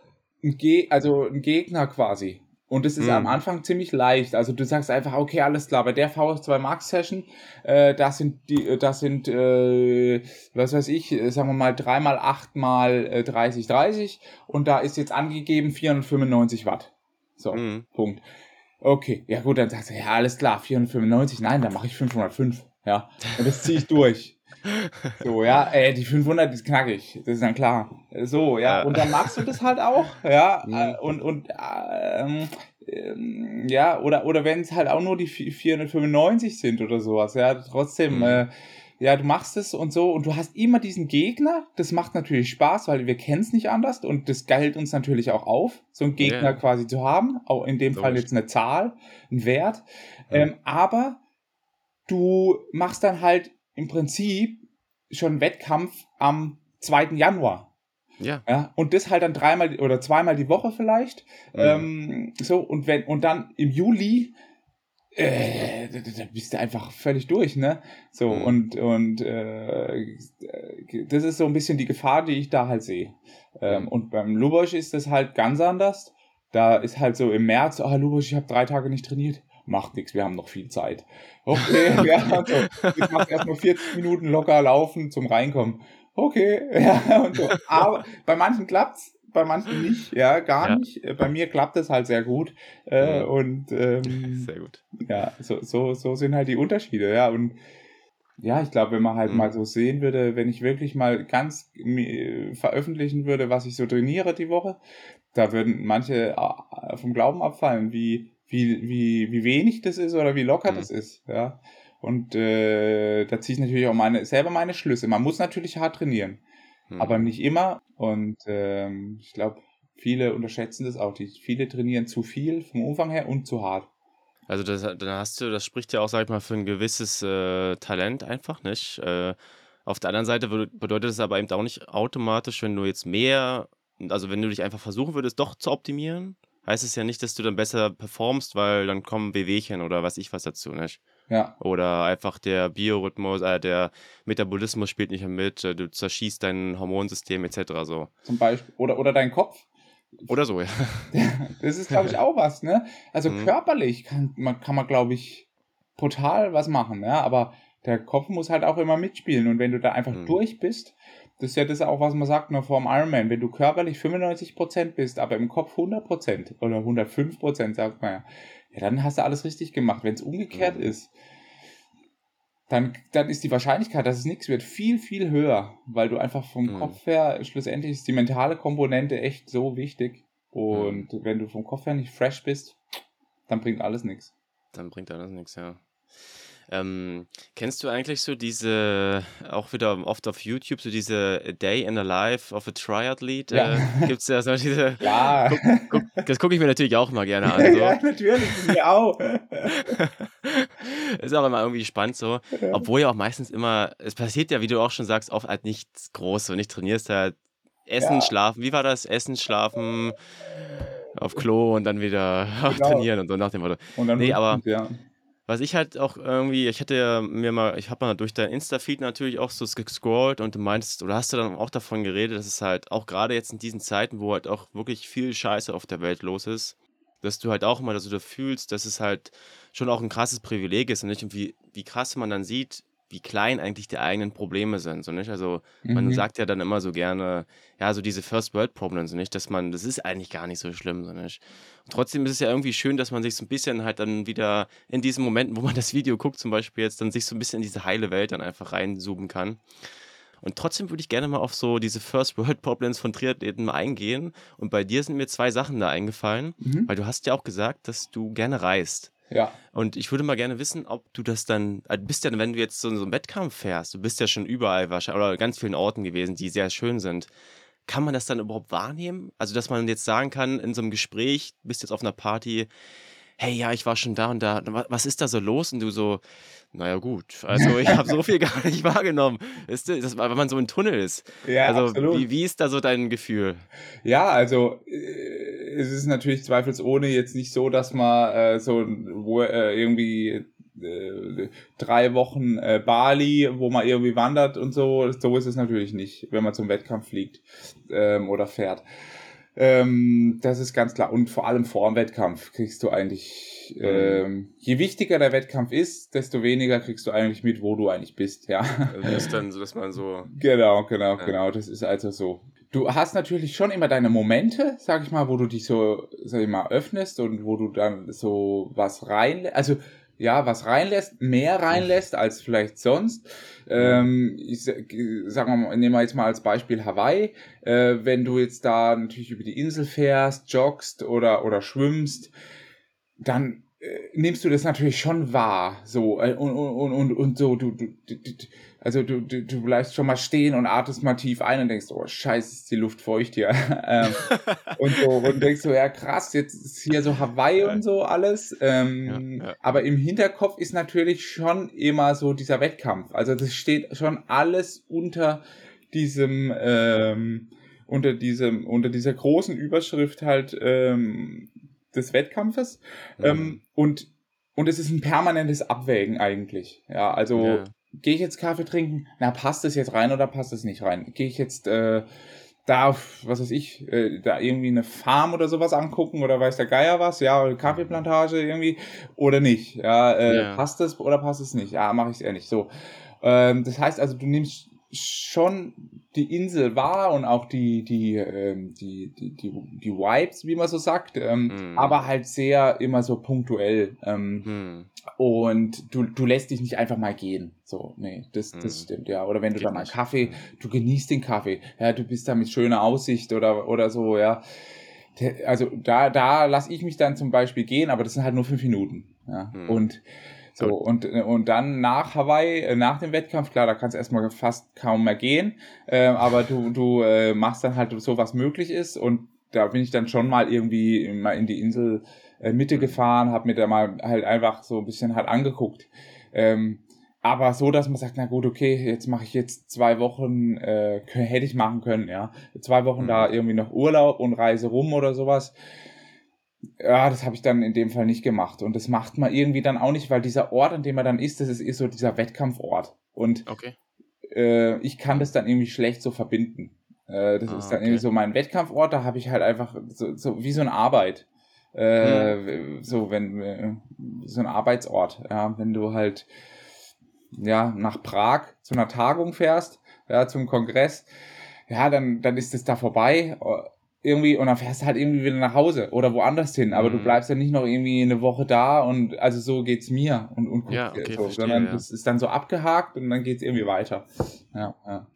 ein Ge also einen Gegner quasi. Und das ist Mhm. am Anfang ziemlich leicht. Also du sagst einfach, okay, alles klar, bei der VS2 Max Session, äh, das sind die, äh, das sind, äh, was weiß ich, äh, sagen wir mal, 3 mal 8 mal äh, 30, 30 und da ist jetzt angegeben 495 Watt. So, Mhm. Punkt. Okay, ja gut, dann sagst du, ja, alles klar, 495, nein, dann mache ich 505. Ja, und das ziehe ich durch. (laughs) So, ja, ey, die 500 ist knackig, das ist dann klar. So, ja, Ja. und dann machst du das halt auch, ja, (laughs) Mhm. äh, und, und, ähm, ähm, ja, oder, oder wenn es halt auch nur die 495 sind oder sowas, ja, trotzdem, Mhm. äh, ja, du machst es und so und du hast immer diesen Gegner, das macht natürlich Spaß, weil wir kennen es nicht anders und das geilt uns natürlich auch auf, so einen Gegner Ja. quasi zu haben, auch in dem Fall Logisch. jetzt eine Zahl, ein Wert, Ja. ähm, aber du machst dann halt im Prinzip schon Wettkampf am 2. Januar. Ja. Ja, und das halt dann dreimal oder zweimal die Woche vielleicht. Mhm. Ähm, so, und wenn, und dann im Juli, äh, da, bist du einfach völlig durch, ne? So, Mhm. und, und äh, das ist so ein bisschen die Gefahr, die ich da halt sehe. Ähm, Mhm. und beim Lubosch ist das halt ganz anders. Da ist halt so im März, ah, Lubosch, ich habe drei Tage nicht trainiert. Macht nichts, wir haben noch viel Zeit. Okay, (laughs) ja, so. Ich mache erstmal 40 Minuten locker laufen zum Reinkommen. Okay, (laughs) ja, und so. Aber bei manchen klappt's, bei manchen nicht, ja, gar Ja. nicht. Äh, Bei mir klappt es halt sehr gut. Äh, Mhm. Und ähm, (laughs) Sehr gut. ja, so, so, so sind halt die Unterschiede, ja. Und ja, ich glaube, wenn man halt Mhm. mal so sehen würde, wenn ich wirklich mal ganz veröffentlichen würde, was ich so trainiere die Woche, da würden manche äh, vom Glauben abfallen, wie, wie, wie, wie wenig das ist oder wie locker Mhm. das ist, ja. Und äh, da ziehe ich natürlich auch meine, selber meine Schlüsse. Man muss natürlich hart trainieren, Mhm. aber nicht immer. Und ähm, ich glaube, viele unterschätzen das auch. Die, viele trainieren zu viel vom Umfang her und zu hart. Also das, dann hast du, das spricht ja auch, sag ich mal, für ein gewisses äh, Talent einfach, nicht? Äh, auf der anderen Seite bede- bedeutet es aber eben auch nicht automatisch, wenn du jetzt mehr, also wenn du dich einfach versuchen würdest, doch zu optimieren, heißt es ja nicht, dass du dann besser performst, weil dann kommen Wehwehchen oder was ich was dazu, nicht? Ja, Oder einfach der Biorhythmus, äh, der Metabolismus spielt nicht mehr mit, äh, du zerschießt dein Hormonsystem etc. so. zum Beispiel. Oder, oder dein Kopf. Oder so, ja. (laughs) Das ist, glaube ich, auch was, ne? Also Mhm. körperlich kann man, kann man glaube ich, brutal was machen, ja, aber der Kopf muss halt auch immer mitspielen und wenn du da einfach Mhm. durch bist, das ist ja das auch, was man sagt, nur vor dem Ironman, wenn du körperlich 95% bist, aber im Kopf 100% oder 105% sagt man ja, ja, dann hast du alles richtig gemacht. Wenn es umgekehrt Mhm. ist, dann, dann ist die Wahrscheinlichkeit, dass es nichts wird, viel, viel höher, weil du einfach vom mhm. Kopf her, schlussendlich ist die mentale Komponente echt so wichtig. Und mhm. wenn du vom Kopf her nicht fresh bist, dann bringt alles nichts. Dann bringt alles nichts, ja. Ähm, kennst du eigentlich so diese, auch wieder oft auf YouTube, so diese Day in the Life of a Triathlete? Ja. Äh, Gibt es ja so diese. (laughs) Ja. Guck, guck, das gucke ich mir natürlich auch mal gerne (laughs) an. So. ja, natürlich, mir auch. (laughs) ist auch immer irgendwie spannend so. Obwohl ja auch meistens immer, es passiert ja, wie du auch schon sagst, oft halt nichts Großes und nicht trainierst halt Essen, ja. Schlafen. Wie war das? Essen, Schlafen, auf Klo und dann wieder genau. trainieren und so nach dem Motto. Und dann nee, aber ja. Was ich halt auch irgendwie, ich hatte ja mir mal, ich habe mal durch dein Insta-Feed natürlich auch so gescrollt und du meinst, oder hast du dann auch davon geredet, dass es halt auch gerade jetzt in diesen Zeiten, wo halt auch wirklich viel Scheiße auf der Welt los ist, dass du halt auch immer so fühlst, dass es halt schon auch ein krasses Privileg ist und nicht irgendwie, wie krass man dann sieht, wie klein eigentlich die eigenen Probleme sind, so nicht? Also man mhm. sagt ja dann immer so gerne, ja, so diese First World Problems, so nicht, dass man, das ist eigentlich gar nicht so schlimm, so nicht. Und trotzdem ist es ja irgendwie schön, dass man sich so ein bisschen halt dann wieder in diesen Momenten, wo man das Video guckt, zum Beispiel jetzt, dann sich so ein bisschen in diese heile Welt dann einfach reinzoomen kann. Und trotzdem würde ich gerne mal auf so diese First World Problems von Triathleten mal eingehen. Und bei dir sind mir zwei Sachen da eingefallen, mhm. weil du hast ja auch gesagt, dass du gerne reist. Ja. Und ich würde mal gerne wissen, ob du das dann, also bist ja, wenn du jetzt so, so einen Wettkampf fährst, du bist ja schon überall wahrscheinlich oder ganz vielen Orten gewesen, die sehr schön sind. Kann man das dann überhaupt wahrnehmen? Also, dass man jetzt sagen kann, in so einem Gespräch, bist jetzt auf einer Party, hey, ja, ich war schon da und da, was ist da so los? Und du so, naja, gut, also ich habe so viel (laughs) gar nicht wahrgenommen. Ist das, weil man so im Tunnel ist. Ja, also, absolut. Wie, wie ist da so dein Gefühl? Ja, also äh, es ist natürlich zweifelsohne jetzt nicht so, dass man äh, so wo, äh, irgendwie äh, drei Wochen äh, Bali, wo man irgendwie wandert und so. So ist es natürlich nicht, wenn man zum Wettkampf fliegt ähm, oder fährt. Ähm, das ist ganz klar. Und vor allem vor dem Wettkampf kriegst du eigentlich, mhm. ähm, je wichtiger der Wettkampf ist, desto weniger kriegst du eigentlich mit, wo du eigentlich bist, ja. Also das ist dann so, dass man so. Genau, genau, ja. genau. Das ist also so. Du hast natürlich schon immer deine Momente, sag ich mal, wo du dich so, sag ich mal, öffnest und wo du dann so was rein, also ja, was reinlässt, mehr reinlässt als vielleicht sonst. Ähm, ich sag mal, nehmen wir jetzt mal als Beispiel Hawaii. Äh, wenn du jetzt da natürlich über die Insel fährst, joggst oder, oder schwimmst, dann äh, nimmst du das natürlich schon wahr. So, äh, und, und, und, und so, du, du, du, also du, du, du bleibst schon mal stehen und atmest mal tief ein und denkst, oh scheiße, ist die Luft feucht hier. (laughs) ähm, und so und denkst so, ja krass, jetzt ist hier so Hawaii und so alles. Ähm, ja, ja. Aber im Hinterkopf ist natürlich schon immer so dieser Wettkampf. Also das steht schon alles unter diesem, ähm, unter diesem, unter dieser großen Überschrift halt ähm, des Wettkampfes. Mhm. Ähm, und und es ist ein permanentes Abwägen eigentlich. Ja, also ja gehe ich jetzt Kaffee trinken? Na, passt es jetzt rein oder passt es nicht rein? Gehe ich jetzt äh, da auf, was weiß ich, äh, da irgendwie eine Farm oder sowas angucken oder weiß der Geier was? Ja, Kaffeeplantage irgendwie oder nicht? Ja, äh, ja. passt es oder passt es nicht? Ja, mache ich es eher nicht. So. Ähm, das heißt also, du nimmst schon die Insel wahr und auch die, die, ähm, die, die, die, die Vibes, wie man so sagt, ähm, mm. aber halt sehr immer so punktuell. Ähm, mm. Und du, du lässt dich nicht einfach mal gehen. So, nee, das, das mm. stimmt, ja. Oder wenn du Geht da mal Kaffee, du genießt den Kaffee, ja, du bist da mit schöner Aussicht oder, oder so, ja. Also da, da lasse ich mich dann zum Beispiel gehen, aber das sind halt nur fünf Minuten. Ja. Mhm. Und so, und, und dann nach Hawaii, äh, nach dem Wettkampf, klar, da kannst du erstmal fast kaum mehr gehen, äh, aber du, du äh, machst dann halt so, was möglich ist und da bin ich dann schon mal irgendwie mal in die Insel äh, Mitte gefahren, habe mir da mal halt einfach so ein bisschen halt angeguckt. Ähm, aber so, dass man sagt, na gut, okay, jetzt mache ich jetzt zwei Wochen, äh, hätte ich machen können, ja. Zwei Wochen mhm. da irgendwie noch Urlaub und Reise rum oder sowas ja, das habe ich dann in dem Fall nicht gemacht. Und das macht man irgendwie dann auch nicht, weil dieser Ort, an dem man dann ist, das ist, ist so dieser Wettkampfort. Und okay. äh, ich kann das dann irgendwie schlecht so verbinden. Äh, das ah, ist dann okay. irgendwie so mein Wettkampfort, da habe ich halt einfach so, so wie so eine Arbeit. Äh, hm. So, wenn, äh, so ein Arbeitsort, ja, wenn du halt ja nach Prag zu einer Tagung fährst, ja, zum Kongress, ja, dann, dann ist es da vorbei irgendwie, und dann fährst du halt irgendwie wieder nach Hause oder woanders hin, aber mhm. du bleibst ja nicht noch irgendwie eine Woche da und also so geht's mir und, und ja, okay, so, verstehe, sondern ja. das ist dann so abgehakt und dann geht's irgendwie weiter. Ja, ja.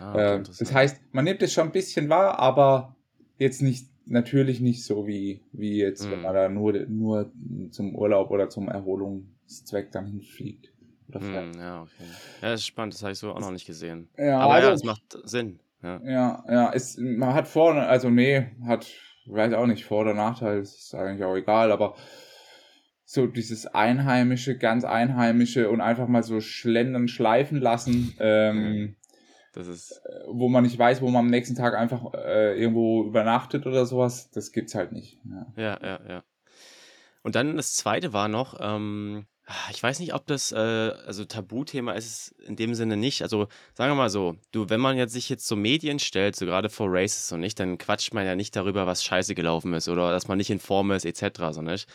Ah, äh, das heißt, man nimmt es schon ein bisschen wahr, aber jetzt nicht, natürlich nicht so wie, wie jetzt, mhm. wenn man da nur, nur zum Urlaub oder zum Erholungszweck dann hinfliegt. Mhm, ja, okay. Ja, das ist spannend, das habe ich so auch noch nicht gesehen. Ja, aber also, ja, das macht Sinn. Ja, ja, ja man hat vor, also nee, hat, weiß auch nicht, Vor- oder Nachteil, ist eigentlich auch egal, aber so dieses Einheimische, ganz Einheimische und einfach mal so schlendern, schleifen lassen, ähm, das ist äh, wo man nicht weiß, wo man am nächsten Tag einfach äh, irgendwo übernachtet oder sowas, das gibt's halt nicht. Ja, ja, ja. ja. Und dann das zweite war noch, ähm, ich weiß nicht, ob das, äh, also Tabuthema ist es in dem Sinne nicht. Also sagen wir mal so, du, wenn man jetzt sich jetzt so Medien stellt, so gerade vor Races und nicht, dann quatscht man ja nicht darüber, was scheiße gelaufen ist oder dass man nicht in Form ist, etc. So nicht.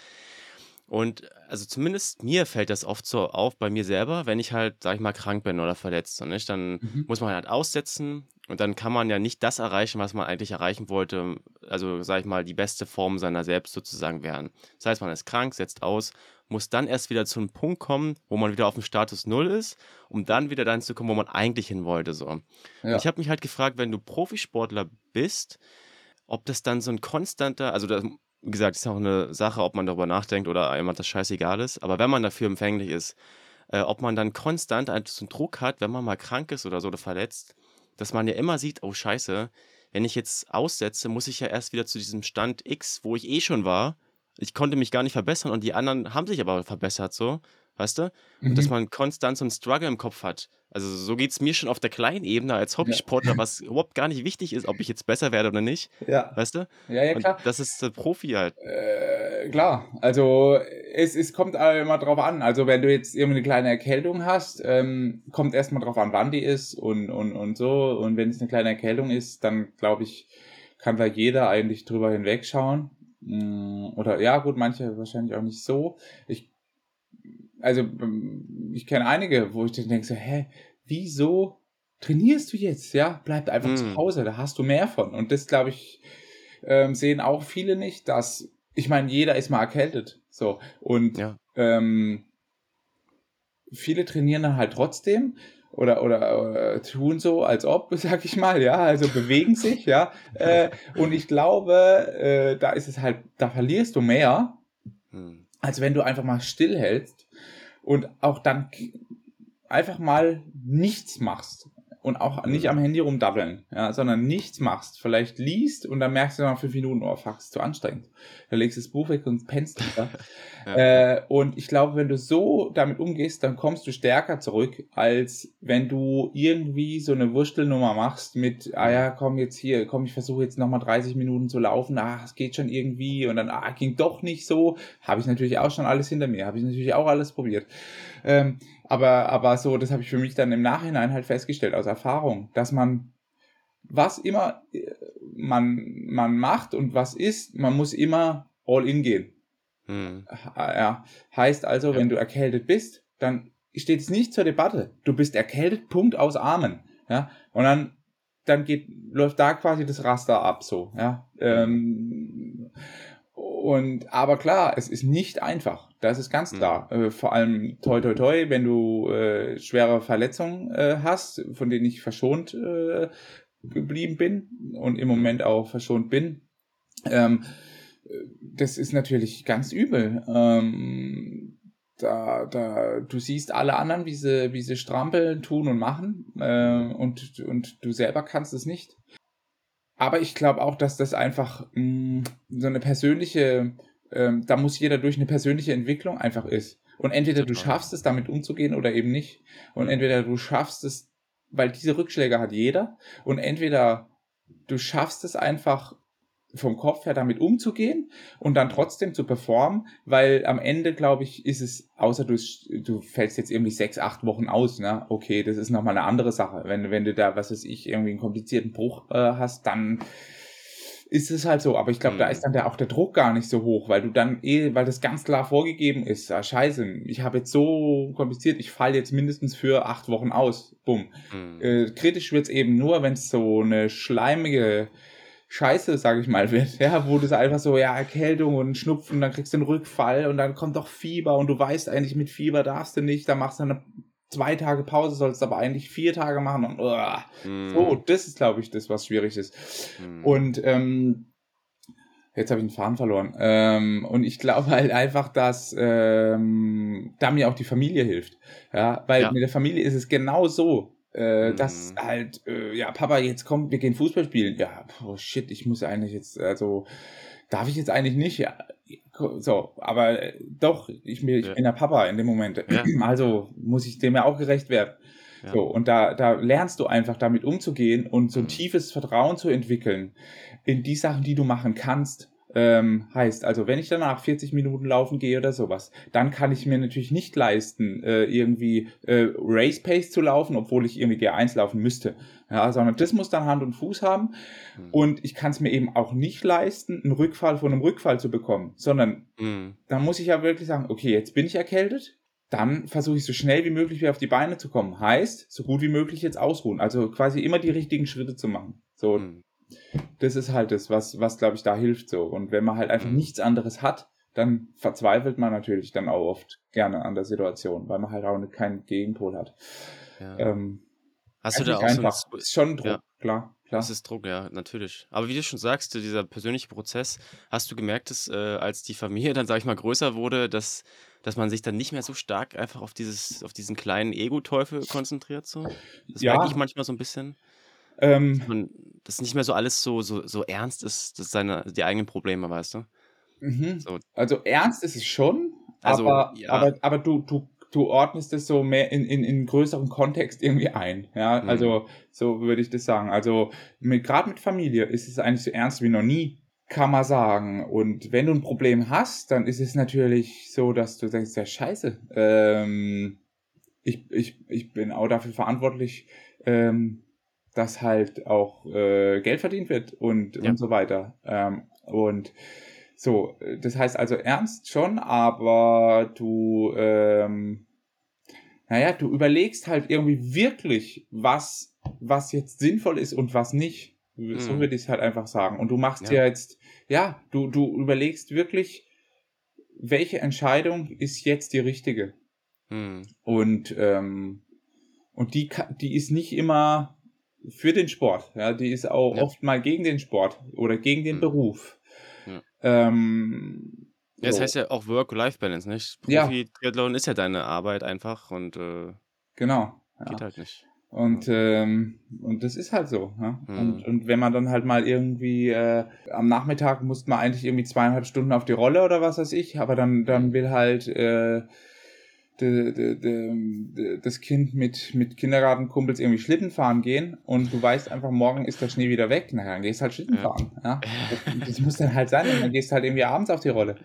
Und also zumindest mir fällt das oft so auf bei mir selber, wenn ich halt, sag ich mal, krank bin oder verletzt. So, nicht? Dann Mhm. muss man halt aussetzen und dann kann man ja nicht das erreichen, was man eigentlich erreichen wollte. Also, sag ich mal, die beste Form seiner selbst sozusagen werden. Das heißt, man ist krank, setzt aus, muss dann erst wieder zu einem Punkt kommen, wo man wieder auf dem Status Null ist, um dann wieder dahin zu kommen, wo man eigentlich hin wollte. So. Ja. ich habe mich halt gefragt, wenn du Profisportler bist, ob das dann so ein konstanter, also das, wie gesagt, ist auch eine Sache, ob man darüber nachdenkt oder jemand das scheißegal ist, aber wenn man dafür empfänglich ist, äh, ob man dann konstant einen Druck hat, wenn man mal krank ist oder so oder verletzt, dass man ja immer sieht, oh scheiße, wenn ich jetzt aussetze, muss ich ja erst wieder zu diesem Stand X, wo ich eh schon war. Ich konnte mich gar nicht verbessern und die anderen haben sich aber verbessert, so, weißt du? Und dass Mhm. man konstant so einen Struggle im Kopf hat. Also so geht es mir schon auf der kleinen Ebene als Ja. Hobbysportler, was überhaupt gar nicht wichtig ist, ob ich jetzt besser werde oder nicht, Ja. weißt du? Ja, ja, Und klar. das ist der Profi halt. Äh, klar, also es, es kommt immer drauf an. Also wenn du jetzt irgendwie eine kleine Erkältung hast, ähm, kommt erstmal drauf an, wann die ist und, und, und so. Und wenn es eine kleine Erkältung ist, dann glaube ich, kann da jeder eigentlich drüber hinwegschauen. Mm, Oder ja, gut, manche wahrscheinlich auch nicht so. Ich, also ähm, ich kenne einige, wo ich dann denke so, hä, wieso trainierst du jetzt? Ja, bleib einfach zu Hm. Hause, da hast du mehr von. Und das glaube ich, ähm, sehen auch viele nicht, dass, ich meine, jeder ist mal erkältet. So. Und Ja. ähm, viele trainieren dann halt trotzdem oder, oder äh, tun so, als ob, (laughs) sag ich mal, ja, also bewegen sich, ja. Äh, und ich glaube, äh, da ist es halt, da verlierst du mehr, Hm. als wenn du einfach mal stillhältst und auch dann einfach mal nichts machst und auch nicht am Handy rumdabbeln, ja, sondern nichts machst. Vielleicht liest und dann merkst du nach fünf Minuten, oh fuck, ist zu anstrengend. Dann legst du das Buch weg und pennst (laughs) wieder. Ja. äh, und ich glaube, wenn du so damit umgehst, dann kommst du stärker zurück, als wenn du irgendwie so eine Wurstelnummer machst mit, ah ja, komm jetzt hier, komm, ich versuche jetzt nochmal 30 Minuten zu laufen, ah, es geht schon irgendwie und dann, ah, ging doch nicht so. Habe ich natürlich auch schon alles hinter mir, habe ich natürlich auch alles probiert. Ähm, aber, aber so, das habe ich für mich dann im Nachhinein halt festgestellt, aus Erfahrung, dass man, was immer äh, man, man macht und was ist, man muss immer all in gehen. Hm. Ja, heißt also, Ja. wenn du erkältet bist, dann steht es nicht zur Debatte. Du bist erkältet, Punkt aus Armen. Ja, und dann, dann geht, läuft da quasi das Raster ab, so, ja. Ähm, und, aber klar, es ist nicht einfach. Das ist ganz Mhm. klar. Äh, vor allem toi toi toi, wenn du äh, schwere Verletzungen äh, hast, von denen ich verschont äh, geblieben bin und im Moment auch verschont bin. Ähm, das ist natürlich ganz übel. Ähm, da, da, du siehst alle anderen, wie sie, wie sie strampeln, tun und machen, äh, und, und du selber kannst es nicht. Aber ich glaube auch, dass das einfach mh, so eine persönliche, ähm, da muss jeder durch eine persönliche Entwicklung einfach ist. Und entweder du schaffst es, damit umzugehen oder eben nicht. Und entweder du schaffst es, weil diese Rückschläge hat jeder, und entweder du schaffst es einfach vom Kopf her damit umzugehen und dann trotzdem zu performen, weil am Ende, glaube ich, ist es, außer du, du fällst jetzt irgendwie sechs, acht Wochen aus, ne? Okay, das ist nochmal eine andere Sache. Wenn, wenn du da, was weiß ich, irgendwie einen komplizierten Bruch äh, hast, dann ist es halt so. Aber ich glaube, da Mhm. ist dann der, auch der Druck gar nicht so hoch, weil du dann eh, weil das ganz klar vorgegeben ist, ah, scheiße, ich habe jetzt so kompliziert, ich falle jetzt mindestens für acht Wochen aus. Bumm. Hm. Äh, kritisch wird's eben nur, wenn es so eine schleimige scheiße, sage ich mal, (laughs) wird, ja, wo das einfach so, ja, Erkältung und Schnupfen, dann kriegst du einen Rückfall und dann kommt doch Fieber und du weißt eigentlich, mit Fieber darfst du nicht, dann machst du eine zwei Tage Pause, sollst aber eigentlich vier Tage machen und uh, mm. so, das ist, glaube ich, das, was schwierig ist. Mm. Und ähm, Jetzt habe ich den Faden verloren. Ähm, und ich glaube halt einfach, dass ähm, da mir auch die Familie hilft. Ja, weil ja. mit der Familie ist es genau so. Äh, mhm. dass halt, äh, ja, Papa, jetzt kommt, wir gehen Fußball spielen. Ja, oh shit, ich muss eigentlich jetzt, also, darf ich jetzt eigentlich nicht? Ja, so, aber äh, doch, ich, ich ja. bin der Papa in dem Moment. Ja. (clears throat) Also muss ich dem ja auch gerecht werden. Ja. So, und da, da lernst du einfach damit umzugehen und so ein mhm. tiefes Vertrauen zu entwickeln in die Sachen, die du machen kannst. Ähm, heißt, also wenn ich danach 40 Minuten laufen gehe oder sowas, dann kann ich mir natürlich nicht leisten, äh, irgendwie äh, Race Pace zu laufen, obwohl ich irgendwie G1 laufen müsste. Ja, sondern das muss dann Hand und Fuß haben. Mhm. Und ich kann es mir eben auch nicht leisten, einen Rückfall von einem Rückfall zu bekommen, sondern mhm. da muss ich ja wirklich sagen, okay, jetzt bin ich erkältet, dann versuche ich so schnell wie möglich wieder auf die Beine zu kommen. Heißt, so gut wie möglich jetzt ausruhen. Also quasi immer die richtigen Schritte zu machen. So, mhm. Das ist halt das, was, was glaube ich da hilft so. Und wenn man halt einfach mhm. nichts anderes hat, dann verzweifelt man natürlich dann auch oft gerne an der Situation, weil man halt auch keinen Gegenpol hat. Ja. Ähm, Hast du da auch einfach. so ein, ist schon Druck, ja. klar. Klar. Das ist Druck, ja, natürlich. Aber wie du schon sagst, dieser persönliche Prozess, hast du gemerkt, dass äh, als die Familie (laughs) dann, sag ich mal, größer wurde, dass, dass man sich dann nicht mehr so stark einfach auf dieses, auf diesen kleinen Ego-Teufel konzentriert? So? Das ja. merke ich manchmal so ein bisschen. Ähm, dass, man, dass nicht mehr so alles so, so, so ernst ist, dass seine, die eigenen Probleme, weißt du? Mhm. So. Also ernst ist es schon, also, aber, ja. aber, aber du, du du ordnest es so mehr in, in, in größeren Kontext irgendwie ein. Ja, mhm. also so würde ich das sagen. Also gerade mit Familie ist es eigentlich so ernst wie noch nie, kann man sagen. Und wenn du ein Problem hast, dann ist es natürlich so, dass du denkst, ja scheiße, ähm, ich, ich, ich bin auch dafür verantwortlich, ähm, dass halt auch äh, Geld verdient wird und, ja. und so weiter. Ähm, und so, das heißt also ernst schon, aber du, ähm, naja, du überlegst halt irgendwie wirklich, was, was jetzt sinnvoll ist und was nicht. Mhm. So würde ich es halt einfach sagen. Und du machst ja. ja jetzt, ja, du, du überlegst wirklich, welche Entscheidung ist jetzt die richtige. Mhm. Und, ähm, und die, die ist nicht immer für den Sport. Ja, die ist auch ja. oft mal gegen den Sport oder gegen den mhm. Beruf. Ähm, ja, das so. heißt ja auch Work-Life-Balance, nicht? Profi-Triathlon ja. ist ja deine Arbeit einfach und äh, genau. Geht halt nicht. Und, ähm, und das ist halt so. Ja? Mhm. Und, und wenn man dann halt mal irgendwie äh, am Nachmittag muss man eigentlich irgendwie zweieinhalb Stunden auf die Rolle oder was weiß ich, aber dann, dann mhm. will halt äh, de, de, de, das Kind mit, mit Kindergartenkumpels irgendwie Schlitten fahren gehen und du weißt einfach, morgen ist der Schnee wieder weg, na dann gehst halt Schlitten fahren. Ja? (laughs) Das, das muss dann halt sein und dann gehst halt irgendwie abends auf die Rolle.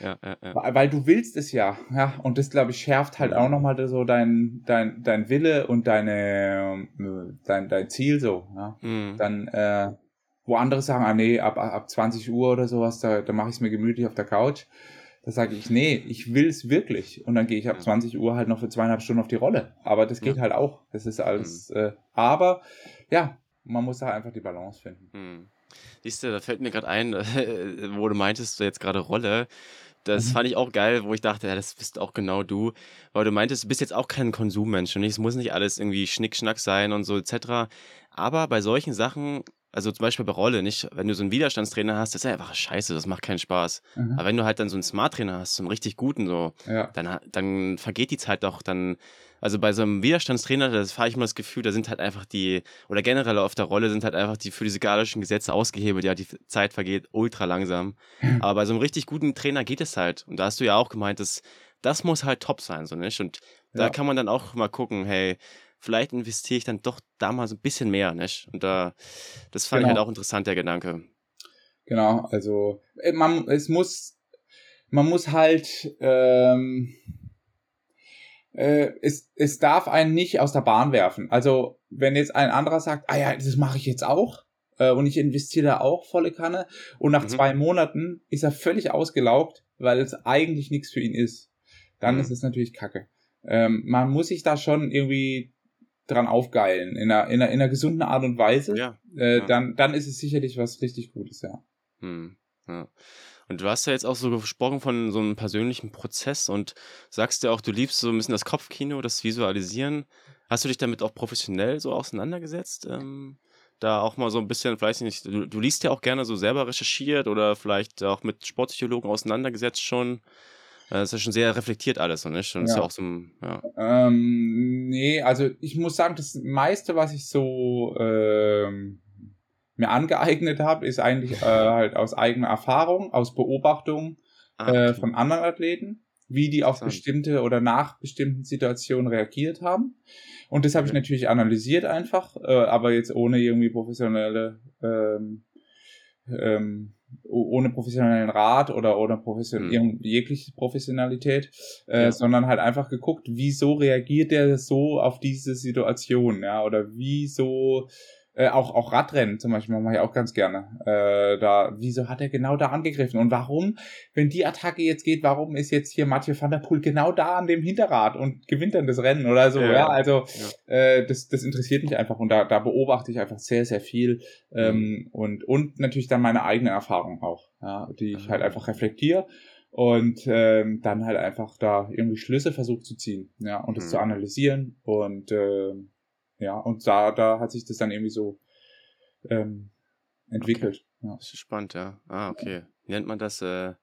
Ja, ja, ja. Weil du willst es ja, ja. Und das, glaube ich, schärft halt auch nochmal so dein, dein, dein Wille und deine, dein, dein Ziel so, ja. Mhm. Dann, äh, wo andere sagen, ah nee, ab, ab 20 Uhr oder sowas, da, da mache ich es mir gemütlich auf der Couch. Da sage ich, nee, ich will es wirklich. Und dann gehe ich ab 20 Uhr halt noch für zweieinhalb Stunden auf die Rolle. Aber das geht ja. halt auch. Das ist alles. Mhm. Äh, aber ja, man muss da einfach die Balance finden. Mhm. Siehst du, da fällt mir gerade ein, (laughs) wo du meintest, du jetzt gerade Rolle. Das mhm. fand ich auch geil, wo ich dachte, ja, das bist auch genau du. Weil du meintest, du bist jetzt auch kein Konsummensch und es muss nicht alles irgendwie Schnickschnack sein und so etc. Aber bei solchen Sachen also zum Beispiel bei Rolle, nicht, wenn du so einen Widerstandstrainer hast, das ist einfach scheiße, das macht keinen Spaß. Mhm. Aber wenn du halt dann so einen Smart-Trainer hast, so einen richtig guten, so, ja. dann, dann vergeht die Zeit doch, dann, also bei so einem Widerstandstrainer, da fahre ich immer das Gefühl, da sind halt einfach die, oder generell auf der Rolle sind halt einfach die physikalischen Gesetze ausgehebelt, ja, die Zeit vergeht ultra langsam. (laughs) Aber bei so einem richtig guten Trainer geht es halt. Und da hast du ja auch gemeint, dass das muss halt top sein, so nicht? Und ja. da kann man dann auch mal gucken, hey, vielleicht investiere ich dann doch da mal so ein bisschen mehr, nicht? Und da, das fand genau. ich halt auch interessant, der Gedanke. Genau, also äh, man, es muss, man muss halt, ähm, äh, es, es darf einen nicht aus der Bahn werfen. Also wenn jetzt ein anderer sagt, ah ja, das mache ich jetzt auch, äh, und ich investiere da auch volle Kanne und nach mhm. zwei Monaten ist er völlig ausgelaugt, weil es eigentlich nichts für ihn ist. Dann mhm. ist es natürlich Kacke. Ähm, man muss sich da schon irgendwie dran aufgeilen, in einer, in einer, in einer gesunden Art und Weise, Ja. äh, ja. dann, dann ist es sicherlich was richtig Gutes, ja. Hm, ja. Und du hast ja jetzt auch so gesprochen von so einem persönlichen Prozess und sagst ja auch, du liebst so ein bisschen das Kopfkino, das Visualisieren. Hast du dich damit auch professionell so auseinandergesetzt? Ähm, da auch mal so ein bisschen, vielleicht nicht, du, du liest ja auch gerne so selber recherchiert oder vielleicht auch mit Sportpsychologen auseinandergesetzt schon. Äh, Das ist ja schon sehr reflektiert alles, so, nicht? Und ist Ja. ja auch so ein, ja. Ähm, nee, also ich muss sagen, das meiste, was ich so ähm, mir angeeignet habe, ist eigentlich äh, halt aus eigener Erfahrung, aus Beobachtung Ah, äh, okay. von anderen Athleten, wie die auf bestimmte oder nach bestimmten Situationen reagiert haben. Und das habe ich natürlich analysiert einfach, äh, aber jetzt ohne irgendwie professionelle, ähm, ähm, ohne professionellen Rat oder ohne profession Hm. irgend- jegliche Professionalität, äh, Ja. sondern halt einfach geguckt, wieso reagiert der so auf diese Situation, ja, oder wieso äh, auch, auch Radrennen zum Beispiel mache ich auch ganz gerne. Äh, da, wieso hat er genau da angegriffen? Und warum, wenn die Attacke jetzt geht, warum ist jetzt hier Mathieu van der Poel genau da an dem Hinterrad und gewinnt dann das Rennen oder so? Ja, Ja, also ja. äh, das, das interessiert mich einfach und da, da beobachte ich einfach sehr, sehr viel. Ähm, und, und natürlich dann meine eigene Erfahrung auch, ja, die ich halt Ah. einfach reflektiere und ähm, dann halt einfach da irgendwie Schlüsse versucht zu ziehen, ja, und das Mhm. zu analysieren und ähm, ja, und da, da hat sich das dann irgendwie so ähm, entwickelt. Ja. Das ist spannend, ja. Ah, okay. Wie nennt man das? Äh,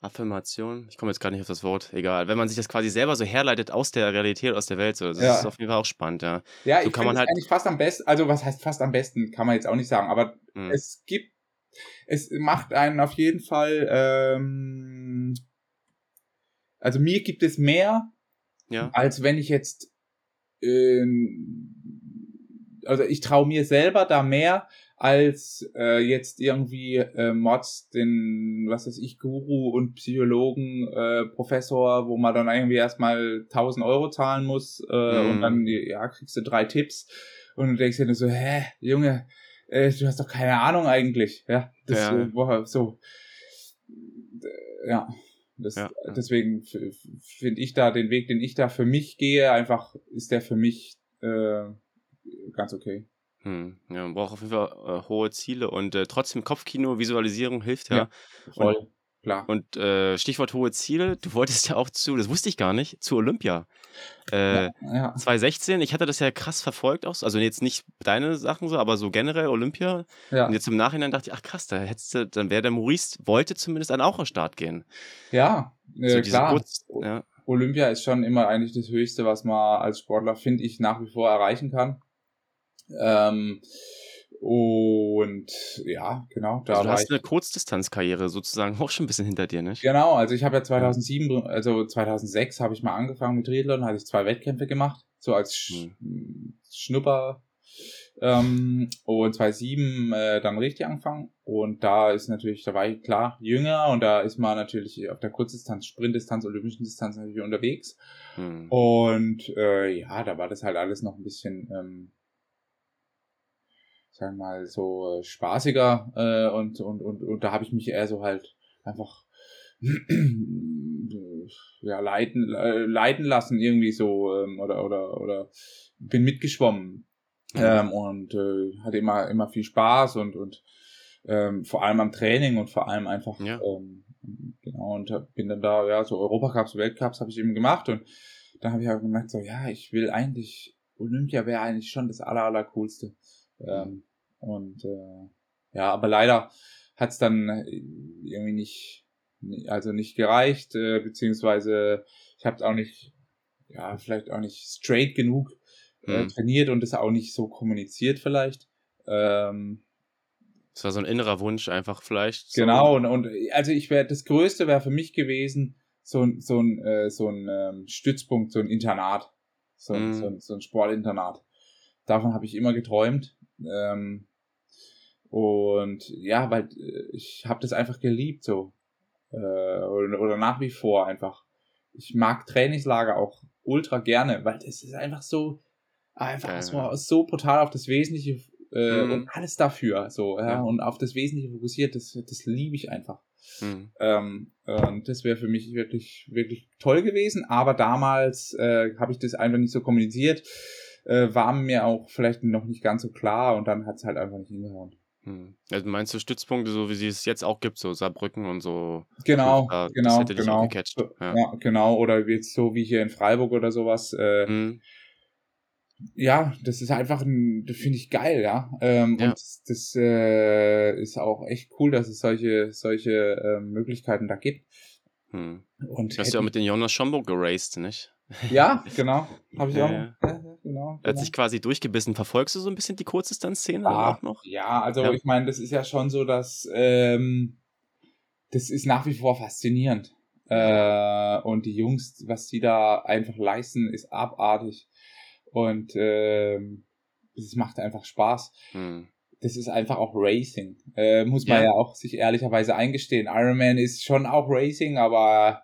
Affirmation? Ich komme jetzt gar nicht auf das Wort. Egal. Wenn man sich das quasi selber so herleitet aus der Realität, aus der Welt, so. Das Ja. ist auf jeden Fall auch spannend, ja. Ja, So ich kann finde man es halt- eigentlich fast am besten, also was heißt fast am besten, kann man jetzt auch nicht sagen, aber Hm. es gibt, es macht einen auf jeden Fall, ähm, also mir gibt es mehr, Ja. als wenn ich jetzt, also ich traue mir selber da mehr, als äh, jetzt irgendwie äh, Mods, den, was weiß ich, Guru und Psychologen, äh, Professor, wo man dann irgendwie erstmal 1000 Euro zahlen muss äh, Mhm. und dann, ja, kriegst du drei Tipps und du denkst dir nur so, hä, Junge, äh, du hast doch keine Ahnung eigentlich, ja, das Ja. äh, so, ja, das, Ja, deswegen finde ich da den Weg, den ich da für mich gehe, einfach ist der für mich äh, ganz okay. Hm. Ja, man braucht auf jeden Fall äh, hohe Ziele und äh, trotzdem Kopfkino, Visualisierung hilft, ja. Ja. Voll, klar. Und äh, Stichwort hohe Ziele, du wolltest ja auch zu, das wusste ich gar nicht, zu Olympia. Äh, ja. 2016, ich hatte das ja krass verfolgt auch, also jetzt nicht deine Sachen so, aber so generell Olympia. Ja. Und jetzt im Nachhinein dachte ich, ach krass, da hättest du, dann wäre der Maurice, wollte zumindest dann auch an den Start gehen. Ja, äh, so klar. kurz, ja. Olympia ist schon immer eigentlich das Höchste, was man als Sportler, finde ich, nach wie vor erreichen kann. Ähm, und ja, genau, da Also du hast eine Kurzdistanzkarriere sozusagen auch schon ein bisschen hinter dir, nicht? Genau, also ich habe ja 2007, also 2006 habe ich mal angefangen mit Triathlon, hatte ich zwei Wettkämpfe gemacht, so als Sch Schnupper. Ähm, und 2007 äh, dann richtig angefangen und da ist natürlich, da war ich klar jünger und da ist man natürlich auf der Kurzdistanz, Sprintdistanz, Olympischen Distanz natürlich unterwegs Hm. und äh, ja, da war das halt alles noch ein bisschen, ähm, sagen wir mal, so äh, spaßiger äh, und, und, und, und da habe ich mich eher so halt einfach (clears throat) ja, leiten, äh, leiten lassen irgendwie so ähm, oder, oder, oder bin mitgeschwommen. Ähm, und äh, hatte immer, immer viel Spaß und, und ähm, vor allem am Training und vor allem einfach Ja. ähm, genau und hab- bin dann da ja so Europacups, Weltcups habe ich eben gemacht und dann habe ich halt gemerkt so ja ich will eigentlich Olympia wäre eigentlich schon das aller aller coolste ähm, und äh, ja aber leider hat es dann äh, irgendwie nicht also nicht gereicht äh, beziehungsweise ich habe es auch nicht ja vielleicht auch nicht straight genug äh, Hm. trainiert und das auch nicht so kommuniziert vielleicht ähm, Das war so ein innerer Wunsch einfach vielleicht. So. Genau, und, und also ich wäre, das Größte wäre für mich gewesen, so ein, so ein, äh, so ein ähm, Stützpunkt, so ein Internat. So, Mhm. so, ein, so ein Sportinternat. Davon habe ich immer geträumt. Ähm, und ja, weil äh, ich habe das einfach geliebt so. Äh, oder, oder nach wie vor einfach. Ich mag Trainingslager auch ultra gerne, weil das ist einfach so, einfach ja. so brutal auf das Wesentliche äh, Mhm. und alles dafür. So, ja, Ja. und auf das Wesentliche fokussiert, das, das liebe ich einfach. Hm. Ähm, und das wäre für mich wirklich, wirklich toll gewesen. Aber damals äh, habe ich das einfach nicht so kommuniziert. Äh, war mir auch vielleicht noch nicht ganz so klar und dann hat es halt einfach nicht hingehauen. Hm. Also meinst du Stützpunkte, so wie sie es jetzt auch gibt, so Saarbrücken und so? Genau, da, das genau, genau. Ja. Ja, genau. Oder jetzt so wie hier in Freiburg oder sowas. Äh, Hm. ja, das ist einfach ein, das finde ich geil, ja. Ähm, Ja. Und das, das äh, ist auch echt cool, dass es solche, solche ähm, Möglichkeiten da gibt. Hm. Und Du hast ja auch mit den Jonas Schomburg geraced, nicht? Ja, genau. Habe ich Ja, auch. ja. Genau, Er hat genau. sich quasi durchgebissen. Verfolgst du so ein bisschen die Kurzdistanzszene Ah, auch noch? Ja, also ich meine, das ist ja schon so, dass ähm, das ist nach wie vor faszinierend. Äh, und die Jungs, was die da einfach leisten, ist abartig. Und ähm, es macht einfach Spaß. Hm. Das ist einfach auch Racing. Äh, muss man Ja. ja. auch sich ehrlicherweise eingestehen. Ironman ist schon auch Racing, aber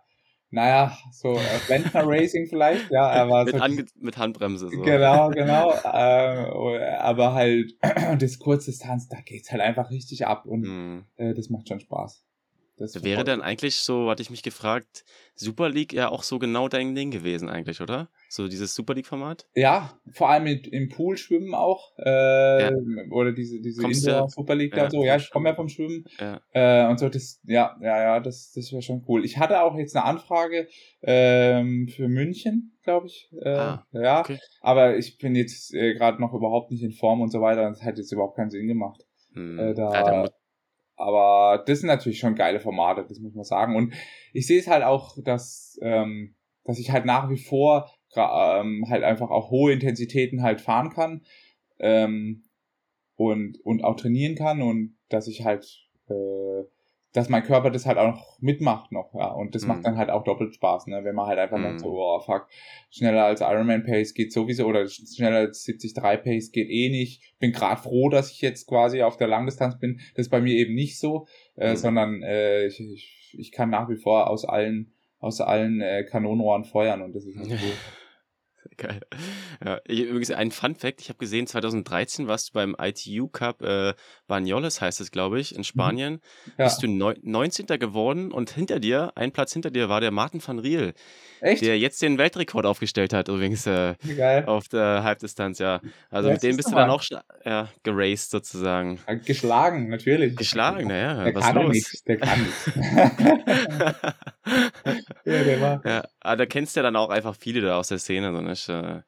naja, so Adventure Racing vielleicht, ja, (laughs) aber Mit, so Ange mit Handbremse. So. Genau, (laughs) genau. äh, aber halt (clears throat) das Kurzdistanz, da geht's halt einfach richtig ab und Hm. äh, das macht schon Spaß. Das Wäre dann eigentlich so, hatte ich mich gefragt, Super League ja auch so genau dein Ding gewesen eigentlich, oder? So dieses Super League-Format? Ja, vor allem mit, im Pool schwimmen auch. Äh, Oder diese, diese Kommst du- Indoor Super League da ja, und so. Ja, ich komme ja vom Schwimmen. Ja. Äh, und so, das, ja, ja, ja, das, das wäre schon cool. Ich hatte auch jetzt eine Anfrage ähm, für München, glaube ich. Äh, Ah, ja, okay. aber ich bin jetzt äh, gerade noch überhaupt nicht in Form und so weiter. Das hat jetzt überhaupt keinen Sinn gemacht. Hm. Äh, da- ja, da Aber das sind natürlich schon geile Formate, das muss man sagen. Und ich sehe es halt auch, dass, ähm, dass ich halt nach wie vor ähm, halt einfach auch hohe Intensitäten halt fahren kann ähm, und, und auch trainieren kann und dass ich halt, äh, dass mein Körper das halt auch noch mitmacht noch, ja. Und das Mhm. macht dann halt auch doppelt Spaß, ne? Wenn man halt einfach Mhm. merkt, so, oh fuck, schneller als Ironman Pace geht sowieso oder schneller als 73 Pace geht eh nicht. Bin gerade froh, dass ich jetzt quasi auf der Langdistanz bin. Das ist bei mir eben nicht so, äh, Mhm. sondern äh, ich, ich, ich kann nach wie vor aus allen aus allen äh, Kanonenrohren feuern und das ist halt (laughs) cool. Geil. Ja, ich, übrigens ein Fun Fact, ich habe gesehen, 2013 warst du beim ITU Cup äh, Banyoles heißt es, glaube ich, in Spanien. Mhm. Ja. Bist du neun, 19. geworden und hinter dir, ein Platz hinter dir, war der Martin van Riel, Echt? der jetzt den Weltrekord aufgestellt hat, übrigens äh, Geil. auf der Halbdistanz, ja. Also Ja, mit dem bist du dann auch ja, geraced sozusagen. Geschlagen, natürlich. Geschlagen, naja, Der was kann los? nichts, der kann nichts. (laughs) (laughs) ja, der war. ja, aber da kennst du ja dann auch einfach viele da aus der Szene, so nicht? Äh,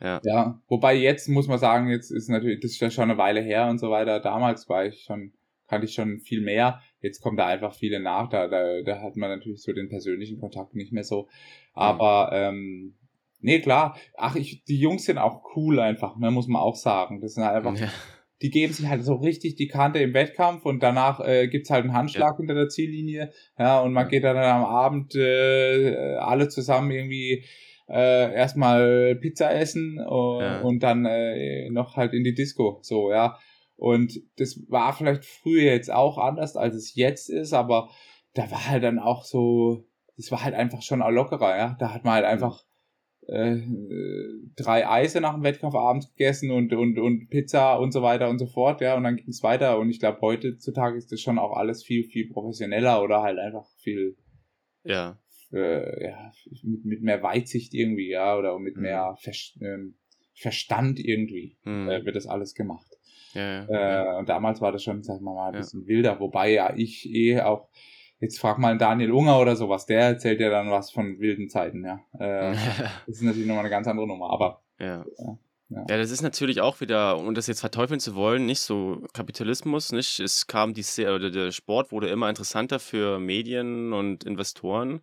ja. Ja, wobei jetzt muss man sagen, jetzt ist natürlich, das ist ja schon eine Weile her und so weiter. Damals war ich schon, kannte ich schon viel mehr. Jetzt kommen da einfach viele nach. Da, da, da hat man natürlich so den persönlichen Kontakt nicht mehr so. Aber ähm, nee, klar. Ach, ich, die Jungs sind auch cool einfach, ne, muss man auch sagen. Das sind halt einfach, Ja. Die geben sich halt so richtig die Kante im Wettkampf und danach äh, gibt's halt einen Handschlag hinter der Ziellinie. Ja, und man Ja. geht dann am Abend äh, alle zusammen irgendwie äh, erstmal Pizza essen äh, Ja. und dann äh, noch halt in die Disco. So, ja. Und das war vielleicht früher jetzt auch anders, als es jetzt ist, aber da war halt dann auch so, das war halt einfach schon lockerer, ja. Da hat man halt einfach äh, drei Eise nach dem Wettkampf abends gegessen und, und, und Pizza und so weiter und so fort, ja, und dann ging es weiter. Und ich glaube, heutzutage ist das schon auch alles viel, viel professioneller oder halt einfach viel, ja. äh, ja, mit, mit mehr Weitsicht irgendwie, ja, oder mit Mhm. mehr Ver ähm, Verstand irgendwie Hm. äh, wird das alles gemacht. ja, ja, Äh, ja. und damals war das schon, sag mal, mal ein bisschen wilder, wobei ja ich eh auch, jetzt frag mal Daniel Unger oder sowas, der erzählt ja dann was von wilden Zeiten, ja. Äh, (laughs) das ist natürlich nochmal eine ganz andere Nummer, aber Ja. Ja, ja. Das ist natürlich auch wieder, um das jetzt verteufeln zu wollen, nicht so Kapitalismus, nicht? Es kam die Se- oder der Sport wurde immer interessanter für Medien und Investoren.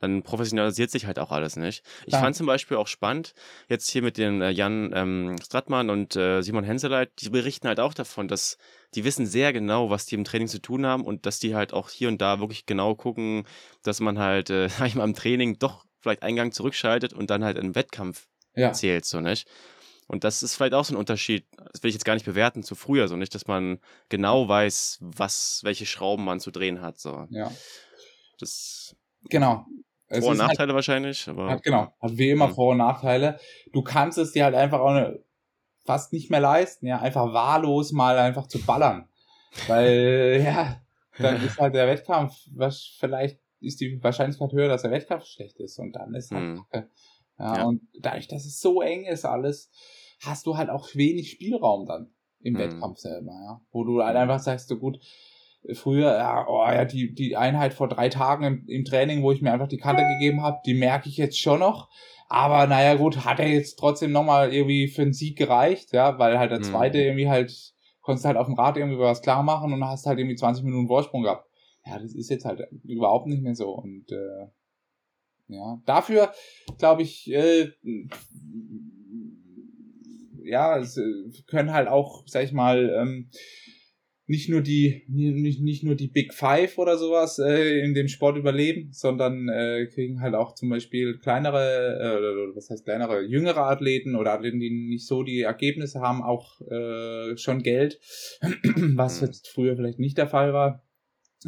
Dann professionalisiert sich halt auch alles, nicht? Ich Klar. fand zum Beispiel auch spannend, jetzt hier mit den äh, Jan ähm, Stratmann und äh, Simon Henseleit, die berichten halt auch davon, dass die wissen sehr genau, was die im Training zu tun haben und dass die halt auch hier und da wirklich genau gucken, dass man halt, äh, (laughs) sag ich mal, im Training doch vielleicht einen Gang zurückschaltet und dann halt im Wettkampf ja, zählt, so nicht. Und das ist vielleicht auch so ein Unterschied, das will ich jetzt gar nicht bewerten zu früher, so nicht, dass man genau weiß, was, welche Schrauben man zu drehen hat, so. ja, Das genau. Es Vor- und halt, Nachteile wahrscheinlich, aber. hat, genau, hat wie immer Mhm. Vor- und Nachteile. Du kannst es dir halt einfach auch ne, fast nicht mehr leisten, ja, einfach wahllos mal einfach zu ballern. Weil, (laughs) ja, dann (laughs) ist halt der Wettkampf, was vielleicht ist die Wahrscheinlichkeit höher, dass der Wettkampf schlecht ist und dann ist halt Hm. Kacke. Ja, ja, Und dadurch, dass es so eng ist alles, hast du halt auch wenig Spielraum dann im mhm. Wettkampf selber, ja. Wo du halt einfach sagst, so gut, früher, ja, oh, ja, die, die Einheit vor drei Tagen im, im Training, wo ich mir einfach die Kante gegeben habe, die merke ich jetzt schon noch. Aber naja, gut, hat er jetzt trotzdem nochmal irgendwie für einen Sieg gereicht, ja, weil halt der mhm. zweite mhm. irgendwie halt, konntest halt auf dem Rad irgendwie was klar machen und hast halt irgendwie 20 Minuten Vorsprung gehabt. Ja, das ist jetzt halt überhaupt nicht mehr so. Und äh, ja, dafür glaube ich, äh, ja, es äh, können halt auch, sag ich mal, ähm, nicht nur die nicht, nicht nur die Big Five oder sowas äh, in dem Sport überleben, sondern äh, kriegen halt auch zum Beispiel kleinere, äh, was heißt kleinere, jüngere Athleten oder Athleten, die nicht so die Ergebnisse haben, auch äh, schon Geld, (clears throat) was mhm. jetzt früher vielleicht nicht der Fall war.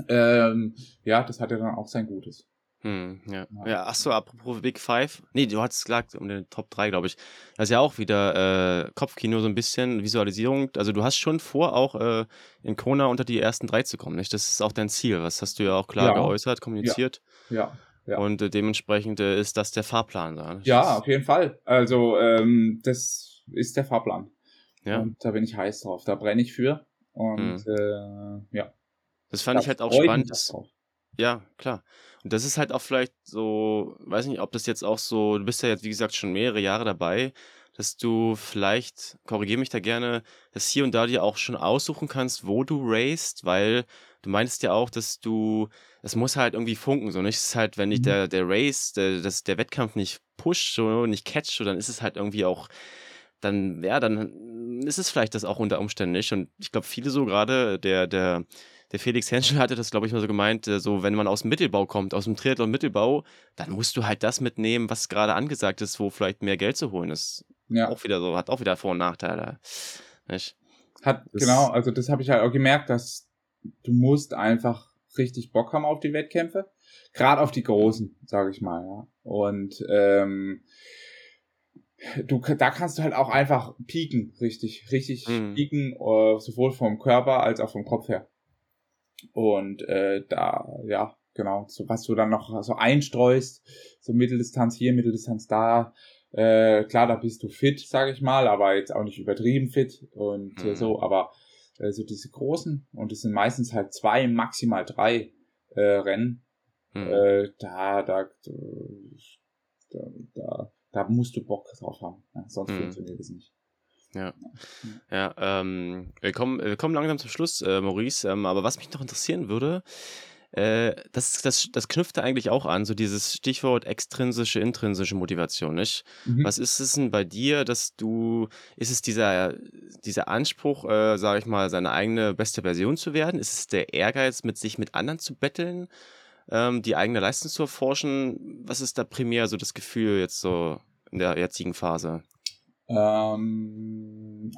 Ähm, ja, das hat ja dann auch sein Gutes. Hm, ja. ja. ja, ach so, apropos Big Five. Nee, du hattest gesagt, um den Top 3, glaube ich. Das ist ja auch wieder äh, Kopfkino, so ein bisschen Visualisierung. Also du hast schon vor, auch äh, in Kona unter die ersten drei zu kommen, nicht? Das ist auch dein Ziel. Was hast du ja auch klar ja. geäußert, kommuniziert. Ja. ja. Und äh, dementsprechend äh, ist das der Fahrplan da. Nicht? Ja, auf jeden Fall. Also ähm, das ist der Fahrplan. Ja. Und da bin ich heiß drauf. Da brenne ich für. Und hm. äh, ja. Das fand da ich halt auch spannend. Ja, klar. Und das ist halt auch vielleicht so, weiß nicht, ob das jetzt auch so, du bist ja jetzt, wie gesagt, schon mehrere Jahre dabei, dass du vielleicht, korrigiere mich da gerne, dass hier und da dir auch schon aussuchen kannst, wo du racest, weil du meinst ja auch, dass du, es muss halt irgendwie funken, so nicht? Es ist halt, wenn nicht mhm. der, der Race, der, das, der Wettkampf nicht pusht, so nicht catcht, so, dann ist es halt irgendwie auch, dann, ja, dann ist es vielleicht das auch unter Umständen nicht. Und ich glaube, viele so gerade, der, der, der Felix Henschel hatte das, glaube ich, mal so gemeint, äh, so wenn man aus dem Mittelbau kommt, aus dem Triathlon Mittelbau, dann musst du halt das mitnehmen, was gerade angesagt ist, wo vielleicht mehr Geld zu holen ist. Ja. Auch wieder so, hat auch wieder Vor- und Nachteile. Nicht? Hat, das, genau, also das habe ich halt auch gemerkt, dass du musst einfach richtig Bock haben auf die Wettkämpfe. Gerade auf die großen, sage ich mal, ja. Und ähm, du, da kannst du halt auch einfach pieken, richtig, richtig mhm. pieken, uh, sowohl vom Körper als auch vom Kopf her. Und äh, da, ja, genau, so was du dann noch so einstreust, so Mitteldistanz hier, Mitteldistanz da, äh, klar, da bist du fit, sage ich mal, aber jetzt auch nicht übertrieben fit und äh, mhm. so, aber äh, so diese großen, und es sind meistens halt zwei, maximal drei äh, Rennen, mhm. äh, da, da, da, da, da musst du Bock drauf haben, ja, sonst mhm. funktioniert es nicht. Ja, ja ähm, wir, kommen, wir kommen langsam zum Schluss, äh, Maurice. Ähm, aber was mich noch interessieren würde, äh, das, das, das knüpft eigentlich auch an, so dieses Stichwort extrinsische, intrinsische Motivation, nicht? Mhm. Was ist es denn bei dir, dass du, ist es dieser, dieser Anspruch, äh, sage ich mal, seine eigene beste Version zu werden? Ist es der Ehrgeiz, mit sich mit anderen zu betteln, ähm, die eigene Leistung zu erforschen? Was ist da primär so das Gefühl jetzt so in der jetzigen Phase? Ähm,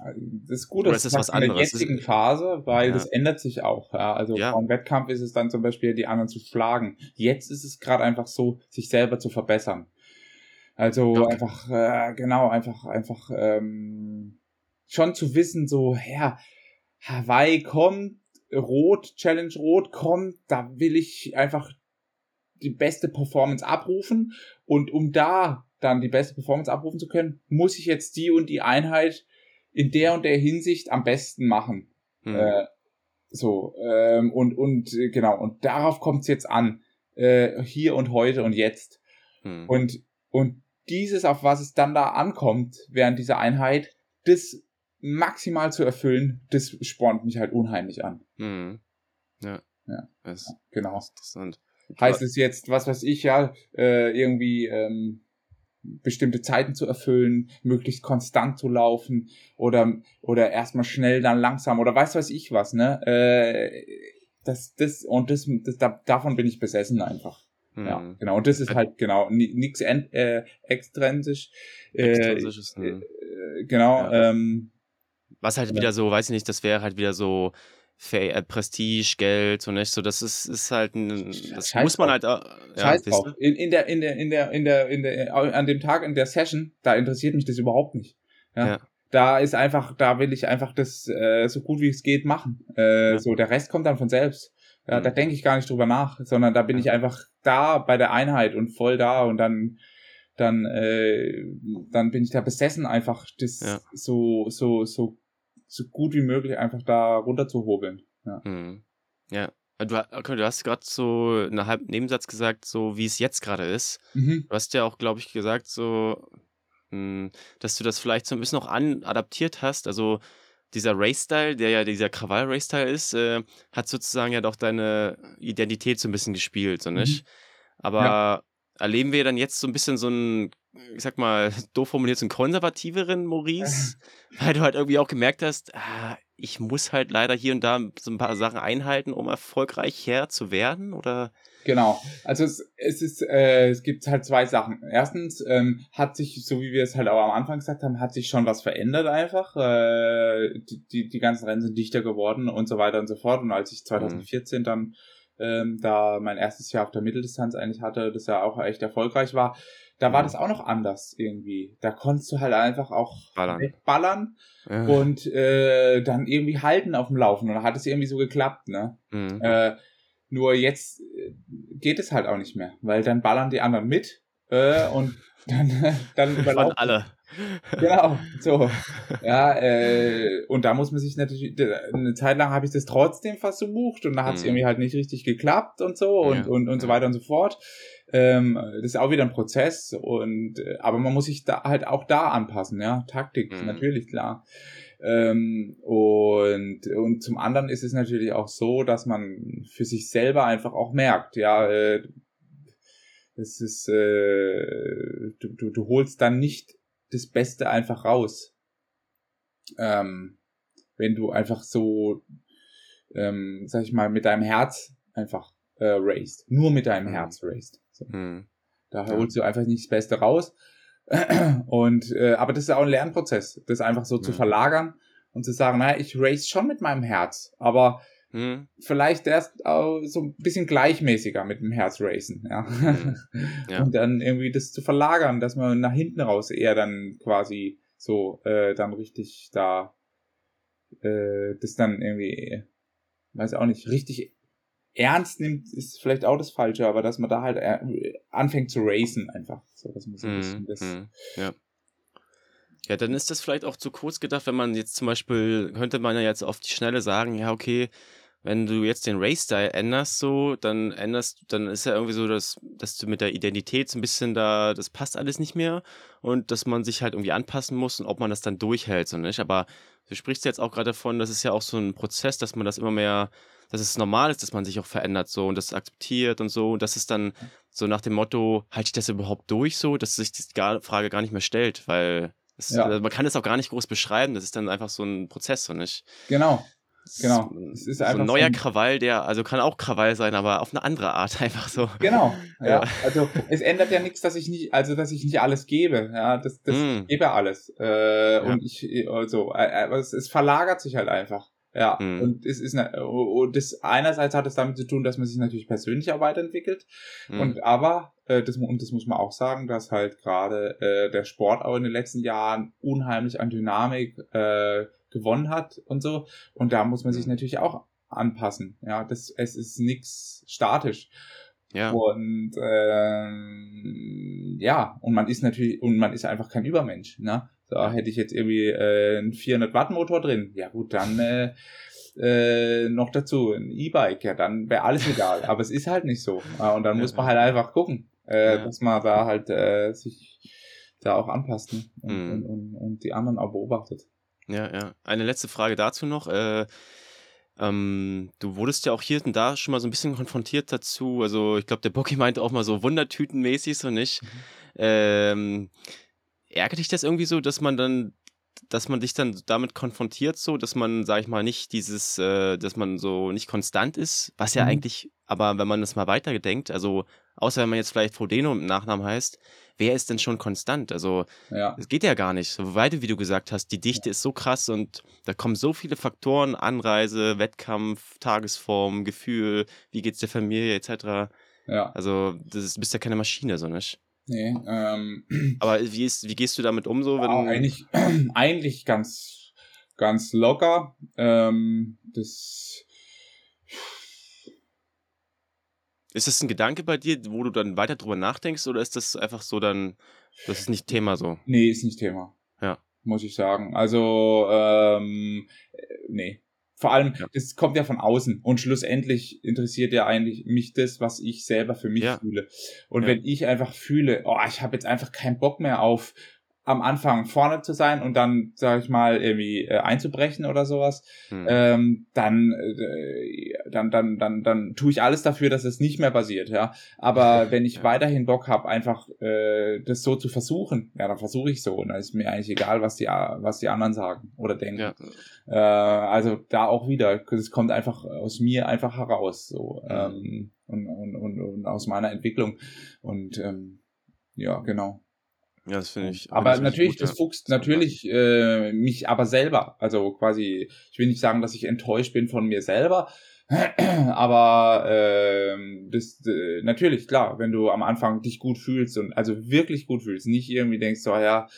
das ist gut, das ist in der jetzigen Phase, weil ja. das ändert sich auch. Ja. Also ja. vom Wettkampf ist es dann zum Beispiel, die anderen zu schlagen. Jetzt ist es gerade einfach so, sich selber zu verbessern. Also okay. einfach, äh, genau, einfach, einfach ähm, schon zu wissen, so, ja, Hawaii kommt, Rot, Challenge Rot kommt, da will ich einfach die beste Performance abrufen und um da dann die beste Performance abrufen zu können, muss ich jetzt die und die Einheit in der und der Hinsicht am besten machen. Mhm. Äh, so, ähm, und, und äh, genau, und darauf kommt es jetzt an. Äh, hier und heute und jetzt. Mhm. Und, und dieses, auf was es dann da ankommt während dieser Einheit, das maximal zu erfüllen, das spornt mich halt unheimlich an. Mhm. Ja. Ja. Das ja, genau. Interessant. Heißt es jetzt, was weiß ich, ja, äh, irgendwie ähm, bestimmte Zeiten zu erfüllen, möglichst konstant zu laufen oder oder erstmal schnell, dann langsam oder weiß weiß ich was, ne? Äh, das das und das, das da, davon bin ich besessen einfach. Hm. Ja, genau. Und das ist halt genau nichts äh, extrinsisch. Äh, Extrinsisches, ne? äh, genau. Ja. Ähm, was halt wieder so, weiß ich nicht, das wäre halt wieder so äh, Prestige, Geld, so nicht. So, das ist, ist halt ein, das Scheiß muss man halt. Ja, Scheiß drauf. In, in der, in der, in der, in der, in der, an dem Tag in der Session, da interessiert mich das überhaupt nicht. Ja. ja. Da ist einfach, da will ich einfach das äh, so gut wie es geht machen. Äh, ja. So, der Rest kommt dann von selbst. Ja, mhm. Da denke ich gar nicht drüber nach, sondern da bin ich einfach da bei der Einheit und voll da und dann dann, äh, dann bin ich da besessen, einfach das so, so, so, so gut wie möglich einfach da runter zu hobeln. Ja. Mhm. Ja. Du, ha- okay, du hast gerade so einen halben Nebensatz gesagt, so wie es jetzt gerade ist. Mhm. Du hast ja auch, glaube ich, gesagt, so, mh, dass du das vielleicht so ein bisschen auch adaptiert hast. Also dieser Race-Style, der ja dieser Krawall-Race-Style ist, äh, hat sozusagen ja doch deine Identität so ein bisschen gespielt, so Mhm. nicht? Aber erleben wir dann jetzt so ein bisschen so einen, ich sag mal, (laughs) doof formuliert, so einen konservativeren Maurice, (laughs) weil du halt irgendwie auch gemerkt hast, ah, ich muss halt leider hier und da so ein paar Sachen einhalten, um erfolgreich her zu werden, oder? Genau. Also es, es ist, äh, es gibt halt zwei Sachen. Erstens ähm, hat sich, so wie wir es halt auch am Anfang gesagt haben, hat sich schon was verändert einfach. Äh, die, die, die ganzen Rennen sind dichter geworden und so weiter und so fort. Und als ich 2014 dann ähm, da mein erstes Jahr auf der Mitteldistanz eigentlich hatte, das ja auch echt erfolgreich war, da war Mhm. das auch noch anders irgendwie. Da konntest du halt einfach auch Ballern. wegballern Ja. und äh, dann irgendwie halten auf dem Laufen. Und da hat es irgendwie so geklappt, ne? Mhm. Äh, nur jetzt äh, geht es halt auch nicht mehr, weil dann ballern die anderen mit äh, und (laughs) dann, dann Von überlaufen. alle. Genau, so. Ja, äh, und da muss man sich natürlich, eine Zeit lang habe ich das trotzdem versucht und da hat es Mhm. irgendwie halt nicht richtig geklappt und so und, Ja, und, und so ja. weiter und so fort. Ähm, das ist auch wieder ein Prozess und äh, aber man muss sich da halt auch da anpassen, ja. Taktik, Mhm. natürlich, klar. Ähm, und, und zum anderen ist es natürlich auch so, dass man für sich selber einfach auch merkt, ja, äh, es ist, äh, du, du, du holst dann nicht das Beste einfach raus. Ähm, wenn du einfach so, ähm, sag ich mal, mit deinem Herz einfach äh, raced. Nur mit deinem Mhm. Herz raced. So. Mhm. Da holst du einfach nicht das Beste raus. (clears throat) Und äh, aber das ist auch ein Lernprozess, das einfach so zu Mhm. verlagern und zu sagen, naja, ich race schon mit meinem Herz, aber Mhm. vielleicht erst so ein bisschen gleichmäßiger mit dem Herz racen, ja. Mhm. (laughs) Ja. Und dann irgendwie das zu verlagern, dass man nach hinten raus eher dann quasi so äh, dann richtig da äh, das dann irgendwie, weiß auch nicht, richtig ernst nimmt, ist vielleicht auch das Falsche, aber dass man da halt äh, anfängt zu racen einfach. So, dass man so ein bisschen Mhm. das. Mhm. Ja. Ja, dann ist das vielleicht auch zu kurz gedacht, wenn man jetzt zum Beispiel, könnte man ja jetzt auf die Schnelle sagen, ja, okay, wenn du jetzt den Race-Style änderst, so, dann änderst, dann ist ja irgendwie so, dass, dass du mit der Identität so ein bisschen da, das passt alles nicht mehr und dass man sich halt irgendwie anpassen muss und ob man das dann durchhält, so nicht. Aber du sprichst jetzt auch gerade davon, das ist ja auch so ein Prozess, dass man das immer mehr, dass es normal ist, dass man sich auch verändert, so und das akzeptiert und so und das ist dann so nach dem Motto, halte ich das überhaupt durch so, dass sich die Frage gar nicht mehr stellt, weil es, Ja. äh, man kann es auch gar nicht groß beschreiben, das ist dann einfach so ein Prozess, so nicht? Genau. Genau. ist Es ist so einfach ein so neuer ein- Krawall, der, also kann auch Krawall sein, aber auf eine andere Art (laughs) einfach so. Genau, ja. Ja. Also es ändert ja nichts, dass ich nicht, also dass ich nicht alles gebe. Ja, das, das Mm. ich gebe alles. Äh, Und ich, also, äh, aber es, es verlagert sich halt einfach. Ja. Mm. Und es ist und das einerseits hat es damit zu tun, dass man sich natürlich persönlich auch weiterentwickelt. Mhm. Und aber, äh, das, und das muss man auch sagen, dass halt gerade äh, der Sport auch in den letzten Jahren unheimlich an Dynamik äh, gewonnen hat und so. Und da muss man sich Mhm. natürlich auch anpassen. Ja, das, es ist nichts statisch. ja. Und ähm, ja, und man ist natürlich, und man ist einfach kein Übermensch. Ne? So, hätte ich jetzt irgendwie äh, einen 400 Watt Motor drin, ja gut, dann äh, äh, noch dazu ein E-Bike, ja, dann wäre alles egal. Aber es ist halt nicht so. Äh, Und dann Ja, muss man halt einfach gucken, äh, Ja. dass man da halt äh, sich da auch anpasst ne? und, Mhm. und, und, und die anderen auch beobachtet. Ja, ja. Eine letzte Frage dazu noch. Äh, ähm, du wurdest ja auch hier und da schon mal so ein bisschen konfrontiert dazu. Also ich glaube, der Bocky meinte auch mal so Wundertütenmäßig, so nicht. Mhm. Ähm, ärgert dich das irgendwie so, dass man dann, dass man dich dann damit konfrontiert, so, dass man, sag ich mal, nicht dieses, äh, dass man so nicht konstant ist, was ja Mhm. eigentlich, aber wenn man das mal weitergedenkt, also außer wenn man jetzt vielleicht Frodeno im Nachnamen heißt, wer ist denn schon konstant? Also Ja. es geht ja gar nicht. So weit, wie du gesagt hast, die Dichte ist so krass und da kommen so viele Faktoren, Anreise, Wettkampf, Tagesform, Gefühl, wie geht's der Familie etc. Ja. Also das ist, du bist ja keine Maschine, so nicht. Nee, ähm, Aber wie, ist, wie gehst du damit um so, wenn Ja, eigentlich, (clears throat) eigentlich ganz, ganz locker. Ähm, das, Ist das ein Gedanke bei dir, wo du dann weiter drüber nachdenkst oder ist das einfach so dann, das ist nicht Thema so? Nee, ist nicht Thema. Ja. Muss ich sagen. Also, ähm, nee. Vor allem, ja. das kommt ja von außen und schlussendlich interessiert ja eigentlich mich das, was ich selber für mich ja. fühle. Und ja. wenn ich einfach fühle, oh, ich habe jetzt einfach keinen Bock mehr auf am Anfang vorne zu sein und dann, sag ich mal, irgendwie äh, einzubrechen oder sowas, hm. ähm, dann, äh, dann, dann, dann, dann tue ich alles dafür, dass es nicht mehr passiert, ja. Aber (laughs) wenn ich ja. weiterhin Bock habe, einfach äh, das so zu versuchen, ja, dann versuche ich so. Und dann ist mir eigentlich egal, was die, was die anderen sagen oder denken. Ja. Äh, also da auch wieder, es kommt einfach aus mir einfach heraus, so hm. ähm, und, und, und, und aus meiner Entwicklung. Und ähm, ja, genau. Ja, das finde ich. Aber natürlich, gut, das fuchst natürlich äh, mich aber selber. Also quasi, ich will nicht sagen, dass ich enttäuscht bin von mir selber, (clears throat) aber äh, das äh, natürlich klar, wenn du am Anfang dich gut fühlst und also wirklich gut fühlst, nicht irgendwie denkst, so ja,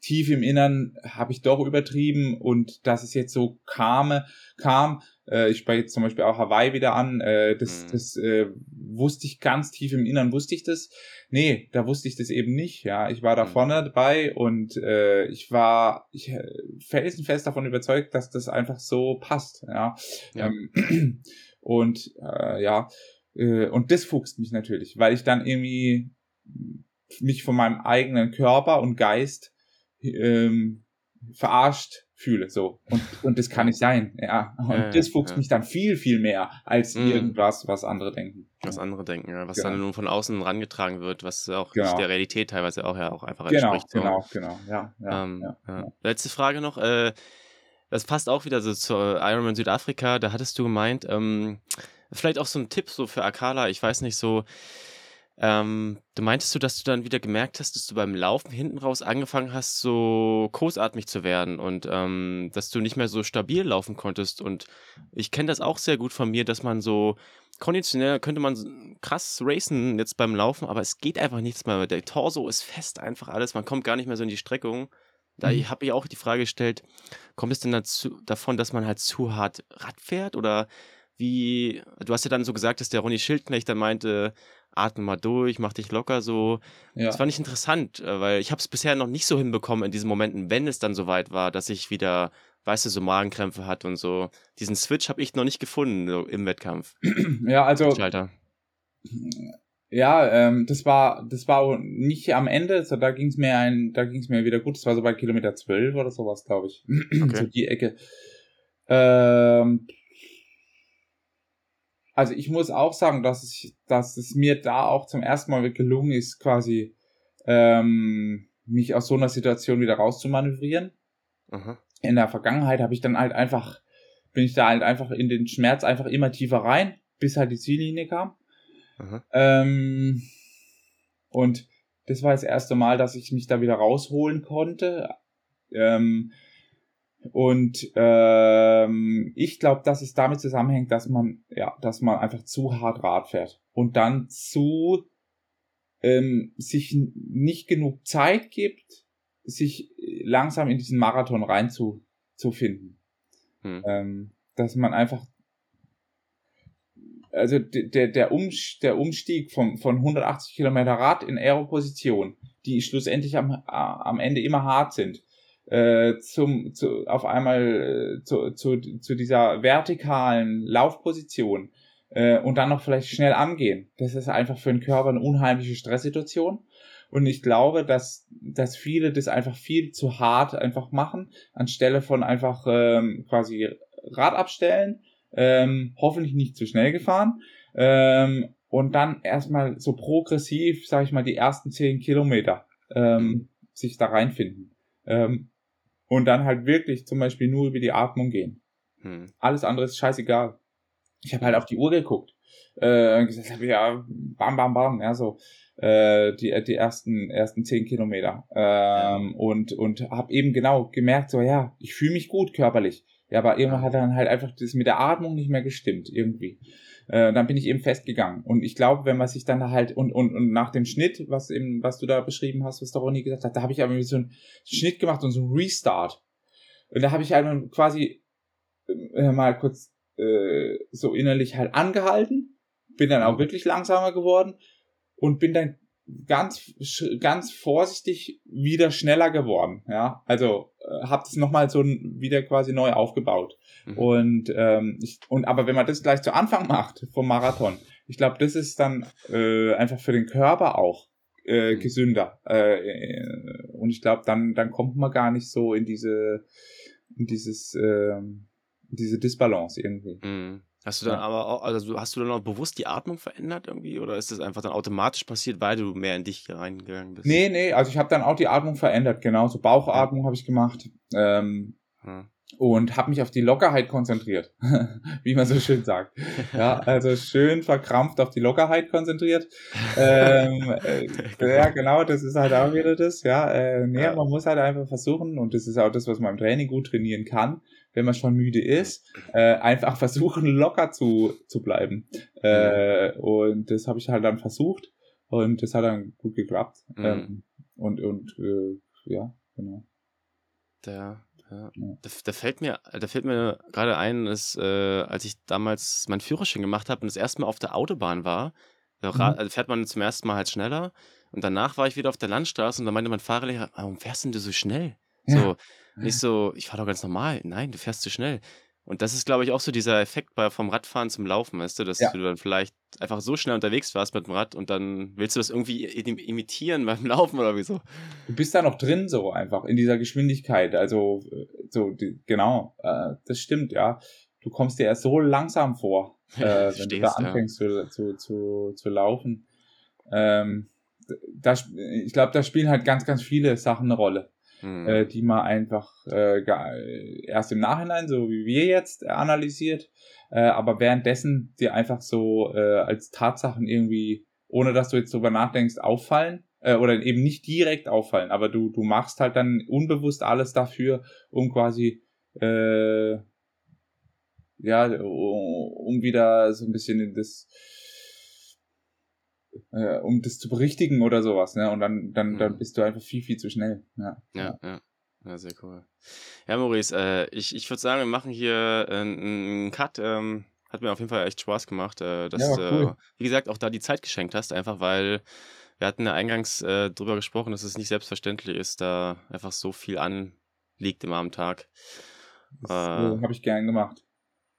tief im Innern habe ich doch übertrieben und dass es jetzt so kam, kam, äh, ich spreche jetzt zum Beispiel auch Hawaii wieder an, äh, das, mhm. das äh, wusste ich ganz tief im Innern, wusste ich das. Nee, da wusste ich das eben nicht, ja. Ich war da mhm. vorne dabei und äh, ich war ich, äh, felsenfest davon überzeugt, dass das einfach so passt, ja. ja. Ähm, (clears throat) und äh, ja, äh, und das fuchst mich natürlich, weil ich dann irgendwie mich von meinem eigenen Körper und Geist ähm, verarscht fühle. So. Und, und das kann nicht sein. Ja. Und ja, das fuchst ja. mich dann viel, viel mehr als mhm. irgendwas, was andere denken. Was andere denken, ja. Was genau. dann nun von außen rangetragen wird, was auch genau. der Realität teilweise auch ja auch einfach genau, entspricht. Genau, genau, ja. ja, ähm, ja Letzte Frage noch, äh, das passt auch wieder so zur Ironman Südafrika, da hattest du gemeint, ähm, vielleicht auch so ein Tipp so für Akala, ich weiß nicht, so ähm, du meintest du, dass du dann wieder gemerkt hast, dass du beim Laufen hinten raus angefangen hast, so kurzatmig zu werden und ähm, dass du nicht mehr so stabil laufen konntest. Und ich kenne das auch sehr gut von mir, dass man so konditionell könnte man krass racen jetzt beim Laufen, aber es geht einfach nichts mehr. Der Torso ist fest, einfach alles. Man kommt gar nicht mehr so in die Streckung. Da mhm. habe ich auch die Frage gestellt, kommt es denn dazu, davon, dass man halt zu hart Rad fährt oder wie, du hast ja dann so gesagt, dass der Ronny Schildknecht dann meinte, atme mal durch, mach dich locker so. Ja. Das fand ich interessant, äh, weil ich habe es bisher noch nicht so hinbekommen in diesen Momenten, wenn es dann soweit war, dass ich wieder, weißt du, so Magenkrämpfe hatte und so. Diesen Switch habe ich noch nicht gefunden so im Wettkampf. (clears throat) Ja, also. Schalter. Ja, ähm, das war, das war nicht am Ende, so da ging es mir ein, da ging es mir wieder gut. Das war so bei Kilometer 12 oder sowas, glaube ich. (clears throat) Okay. so die Ecke. Ähm, also ich muss auch sagen, dass, ich, dass es mir da auch zum ersten Mal gelungen ist, quasi ähm, mich aus so einer Situation wieder rauszumanövrieren. Aha. In der Vergangenheit habe ich dann halt einfach, bin ich da halt einfach in den Schmerz einfach immer tiefer rein, bis halt die Ziellinie kam. Ähm, und das war das erste Mal, dass ich mich da wieder rausholen konnte. Ähm, und ähm, ich glaube, dass es damit zusammenhängt, dass man, ja, dass man einfach zu hart Rad fährt und dann zu ähm, sich nicht genug Zeit gibt, sich langsam in diesen Marathon reinzufinden. Hm. Ähm, dass man einfach also der, der, Umstieg, der Umstieg vom, von 180 Kilometer Rad in Aeroposition, die schlussendlich am, am Ende immer hart sind, äh, zum, zu, auf einmal äh, zu, zu, zu dieser vertikalen Laufposition äh, und dann noch vielleicht schnell angehen. Das ist einfach für den Körper eine unheimliche Stresssituation. Und ich glaube, dass, dass viele das einfach viel zu hart einfach machen, anstelle von einfach ähm, quasi Rad abstellen, ähm, hoffentlich nicht zu schnell gefahren ähm, und dann erstmal so progressiv, sage ich mal, die ersten zehn Kilometer ähm, sich da reinfinden. Ähm, und dann halt wirklich zum Beispiel nur über die Atmung gehen. Hm. Alles andere ist scheißegal. Ich habe halt auf die Uhr geguckt äh, und gesagt, ja, bam, bam, bam, ja, so äh, die, die ersten, ersten zehn Kilometer. Ähm, und und habe eben genau gemerkt, so, ja, ich fühle mich gut körperlich. Ja, aber irgendwann hat dann halt einfach das mit der Atmung nicht mehr gestimmt, irgendwie. Äh, dann bin ich eben festgegangen. Und ich glaube, wenn man sich dann halt, und, und, und nach dem Schnitt, was eben, was du da beschrieben hast, was der Ronny gesagt hat, da habe ich aber so einen Schnitt gemacht und so einen Restart. Und da habe ich halt quasi äh, mal kurz äh, so innerlich halt angehalten, bin dann auch wirklich langsamer geworden und bin dann ganz ganz vorsichtig wieder schneller geworden ja also äh, habe das nochmal so wieder quasi neu aufgebaut mhm. und ähm, ich, und aber wenn man das gleich zu Anfang macht vom Marathon ich glaube das ist dann äh, einfach für den Körper auch äh, mhm. gesünder äh, und ich glaube dann dann kommt man gar nicht so in diese in dieses äh, diese Disbalance irgendwie mhm. Hast du dann ja. aber auch, also hast du dann auch bewusst die Atmung verändert irgendwie oder ist das einfach dann automatisch passiert, weil du mehr in dich reingegangen bist? Nee, nee, also ich habe dann auch die Atmung verändert, genau, so Bauchatmung ja. habe ich gemacht. Ähm, hm. Und habe mich auf die Lockerheit konzentriert, (laughs) wie man so schön sagt. Ja, also schön verkrampft auf die Lockerheit konzentriert. ähm, (laughs) äh, ja, genau, das ist halt auch wieder das. Ja, äh, nee, ja. man muss halt einfach versuchen, und das ist auch das, was man im Training gut trainieren kann, wenn man schon müde ist, äh, einfach (laughs) versuchen, locker zu, zu bleiben. Äh, und das habe ich halt dann versucht und das hat dann gut geklappt. Mhm. Ähm, und und äh, ja, genau. Da, ja. Da, da, fällt mir, da fällt mir gerade ein, ist, äh, als ich damals meinen Führerschein gemacht habe und das erste Mal auf der Autobahn war, da mhm. also fährt man zum ersten Mal halt schneller. Und danach war ich wieder auf der Landstraße und da meinte mein Fahrerlehrer, warum fährst denn du so schnell? Ja. So, nicht so, ich fahre doch ganz normal. Nein, du fährst zu schnell. Und das ist, glaube ich, auch so dieser Effekt bei, vom Radfahren zum Laufen, weißt du, dass ja. du dann vielleicht einfach so schnell unterwegs warst mit dem Rad und dann willst du das irgendwie imitieren (laughs) beim Laufen oder wieso. Du bist da noch drin so einfach in dieser Geschwindigkeit. Also so die, genau, äh, das stimmt, ja. Du kommst dir erst so langsam vor, (laughs) äh, wenn Stehst, du da anfängst ja. zu, zu, zu, zu laufen. Ähm, da, ich glaube, da spielen halt ganz, ganz viele Sachen eine Rolle mhm. äh, die man einfach äh, erst im Nachhinein, so wie wir jetzt, analysiert, äh, aber währenddessen dir einfach so äh, als Tatsachen irgendwie, ohne dass du jetzt drüber nachdenkst, auffallen äh, oder eben nicht direkt auffallen, aber du, du machst halt dann unbewusst alles dafür, um quasi äh, ja, um wieder so ein bisschen in das äh, um das zu berichtigen oder sowas, ne? Und dann, dann, mhm. dann bist du einfach viel, viel zu schnell. Ja, ja. ja. ja sehr cool. Ja, Maurice, äh, ich, ich würde sagen, wir machen hier äh, einen Cut. Ähm, hat mir auf jeden Fall echt Spaß gemacht, äh, dass ja, cool. äh, wie gesagt, auch da die Zeit geschenkt hast, einfach weil wir hatten ja eingangs äh, drüber gesprochen, dass es nicht selbstverständlich ist, da einfach so viel anliegt immer am Tag. Das äh, habe ich gern gemacht.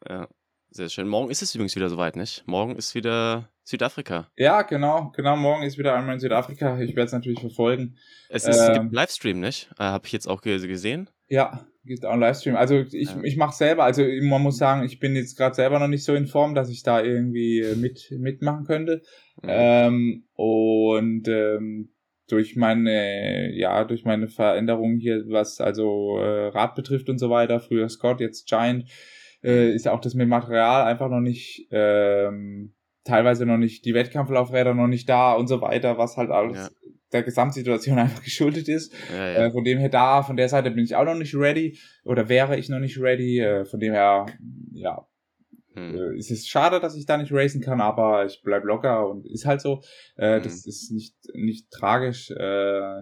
Ja, sehr schön. Morgen ist es übrigens wieder soweit, nicht? Morgen ist wieder Südafrika. Ja, genau. Genau, morgen ist wieder einmal in Südafrika. Ich werde es natürlich verfolgen. Es ist, ähm, gibt Livestream, nicht? Äh, Habe ich jetzt auch gesehen. Ja, gibt auch einen Livestream. Also ich, ja. ich mache selber, also man muss sagen, ich bin jetzt gerade selber noch nicht so in Form, dass ich da irgendwie äh, mit mitmachen könnte. Mhm. Ähm, und ähm, durch meine, ja, durch meine Veränderungen hier, was also äh, Rad betrifft und so weiter, früher Scott, jetzt Giant, äh, ist ja auch das mit Material einfach noch nicht ähm, teilweise noch nicht, die Wettkampflaufräder noch nicht da und so weiter, was halt alles ja. der Gesamtsituation (laughs) einfach geschuldet ist. Ja, ja. Äh, von dem her da, von der Seite bin ich auch noch nicht ready oder wäre ich noch nicht ready. Äh, von dem her, ja, hm. äh, es ist schade, dass ich da nicht racen kann, aber ich bleib locker und ist halt so. Äh, hm. Das ist nicht, nicht tragisch, äh,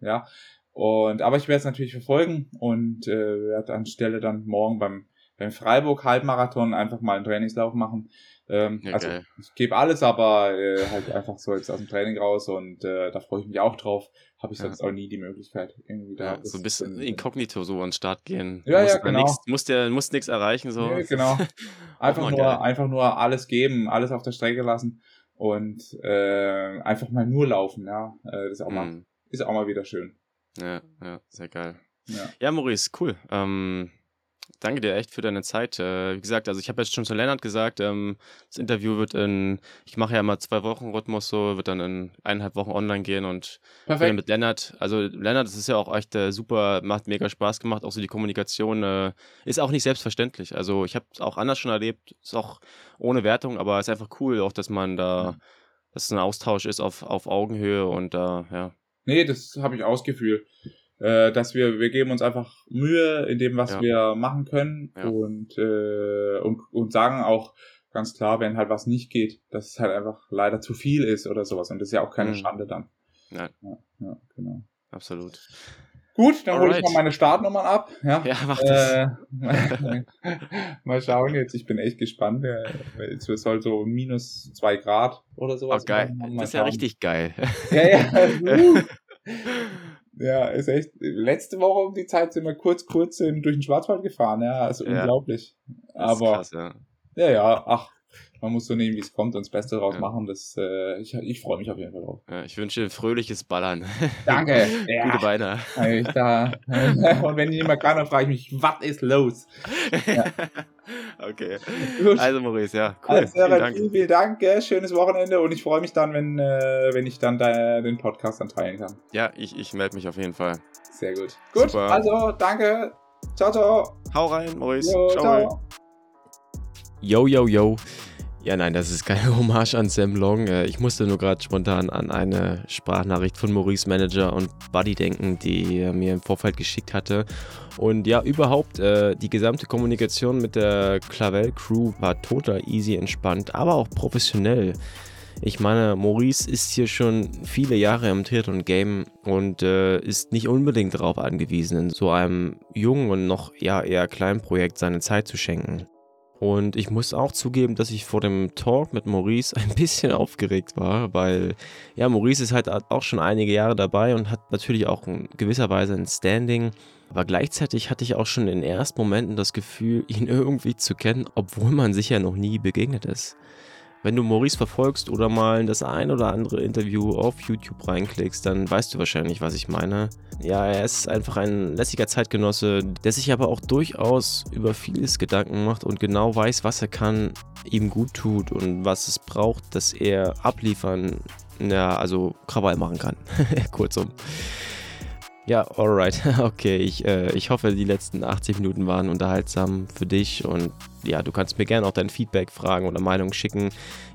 ja. Und, aber ich werde es natürlich verfolgen und äh, werde anstelle dann morgen beim, beim Freiburg Halbmarathon einfach mal einen Trainingslauf machen. Ähm, okay. Also ich gebe alles, aber äh, halt einfach so jetzt aus dem Training raus und äh, da freue ich mich auch drauf. Habe ich sonst ja. auch nie die Möglichkeit irgendwie da. Ja, so ein bisschen inkognito so an den Start gehen. Ja, ja, genau. Nix, musst ja musst nichts erreichen so. Ja, genau. (laughs) Einfach nur geil. einfach nur alles geben, alles auf der Strecke lassen und äh, einfach mal nur laufen. Ja, äh, das ist auch mal mhm. ist auch mal wieder schön. Ja, ja, sehr geil. Ja, ja Maurice, cool. Ähm, Danke dir echt für deine Zeit. Äh, wie gesagt, also ich habe jetzt schon zu Lennart gesagt, ähm, das Interview wird in, ich mache ja immer zwei Wochen Rhythmus so, wird dann in eineinhalb Wochen online gehen und Perfekt. mit Lennart, also Lennart, das ist ja auch echt äh, super, macht mega Spaß gemacht, auch so die Kommunikation äh, ist auch nicht selbstverständlich. Also ich habe es auch anders schon erlebt, ist auch ohne Wertung, aber es ist einfach cool, auch dass man da, dass es ein Austausch ist auf, auf Augenhöhe und da, ja. Nee, das habe ich ausgeführt äh, dass wir, wir geben uns einfach Mühe in dem, was ja. wir machen können ja. und, äh, und, und sagen auch ganz klar, wenn halt was nicht geht, dass es halt einfach leider zu viel ist oder sowas und das ist ja auch keine mhm. Schande dann. Ja. ja, ja genau. Absolut. Gut, dann hole ich mal meine Startnummern ab. Ja, ja mach das. Äh, (laughs) mal schauen jetzt, ich bin echt gespannt. Es soll so minus zwei Grad oder sowas. Oh, geil. Das ist ja richtig geil. Ja, ja. (laughs) ja, ist echt. Letzte Woche um die Zeit sind wir kurz, kurz durch den Schwarzwald gefahren. Ja, ist ja. unglaublich. Aber, krass, ja. ja, ja, ach, man muss so nehmen, wie es kommt und das Beste daraus ja. machen. Das, äh, ich ich freue mich auf jeden Fall drauf. Ja, ich wünsche dir fröhliches Ballern. (laughs) Danke. Ja. Gute Beine. Da, (laughs) und wenn ich nicht mehr kann, dann frage ich mich, was ist los? Ja. (laughs) okay. Gut. Also Maurice, ja, cool. Also, vielen, Dank. vielen, vielen Dank. Schönes Wochenende und ich freue mich dann, wenn, äh, wenn ich dann da, den Podcast dann teilen kann. Ja, ich, ich melde mich auf jeden Fall. Sehr gut. Gut, Super. also danke. Ciao, ciao. Hau rein, Maurice. Jo, ciao. ciao. Yo, yo, yo. Ja, nein, das ist keine (laughs) Hommage an Sam Long. Äh, ich musste nur gerade spontan an eine Sprachnachricht von Maurice Manager und Buddy denken, die er mir im Vorfeld geschickt hatte. Und ja, überhaupt, äh, die gesamte Kommunikation mit der Clavel Crew war total easy, entspannt, aber auch professionell. Ich meine, Maurice ist hier schon viele Jahre im Triathlon-Game und äh, ist nicht unbedingt darauf angewiesen, in so einem jungen und noch ja, eher kleinen Projekt seine Zeit zu schenken. Und ich muss auch zugeben, dass ich vor dem Talk mit Maurice (laughs) ein bisschen aufgeregt war, weil ja, Maurice ist halt auch schon einige Jahre dabei und hat natürlich auch in gewisser Weise ein Standing. Aber gleichzeitig hatte ich auch schon in ersten Momenten das Gefühl, ihn (laughs) irgendwie zu kennen, obwohl man sich ja noch nie begegnet ist. Wenn du Maurice verfolgst oder mal das ein oder andere Interview auf YouTube reinklickst, dann weißt du wahrscheinlich, was ich meine. Ja, er ist einfach ein lässiger Zeitgenosse, der sich aber auch durchaus über vieles Gedanken macht und genau weiß, was er kann, ihm gut tut und was es braucht, dass er abliefern, ja, also Krawall machen kann. (laughs) Kurzum. Ja, alright. (laughs) Okay, ich, äh, ich hoffe, die letzten 80 Minuten waren unterhaltsam für dich und ja, du kannst mir gerne auch dein Feedback, Fragen oder Meinung schicken.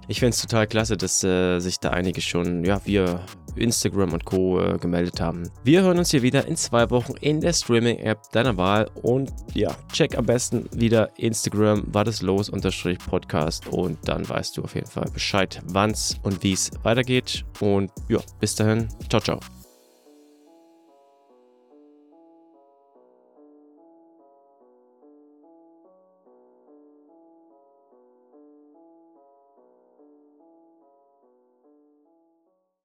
Ich finde es total klasse, dass äh, sich da einige schon, ja, via Instagram und Co. Äh, gemeldet haben. Wir hören uns hier wieder in zwei Wochen in der Streaming-App deiner Wahl und ja, check am besten wieder Instagram, war das los, unterstrich Podcast und dann weißt du auf jeden Fall Bescheid, wann es und wie es weitergeht und ja, bis dahin, ciao, ciao.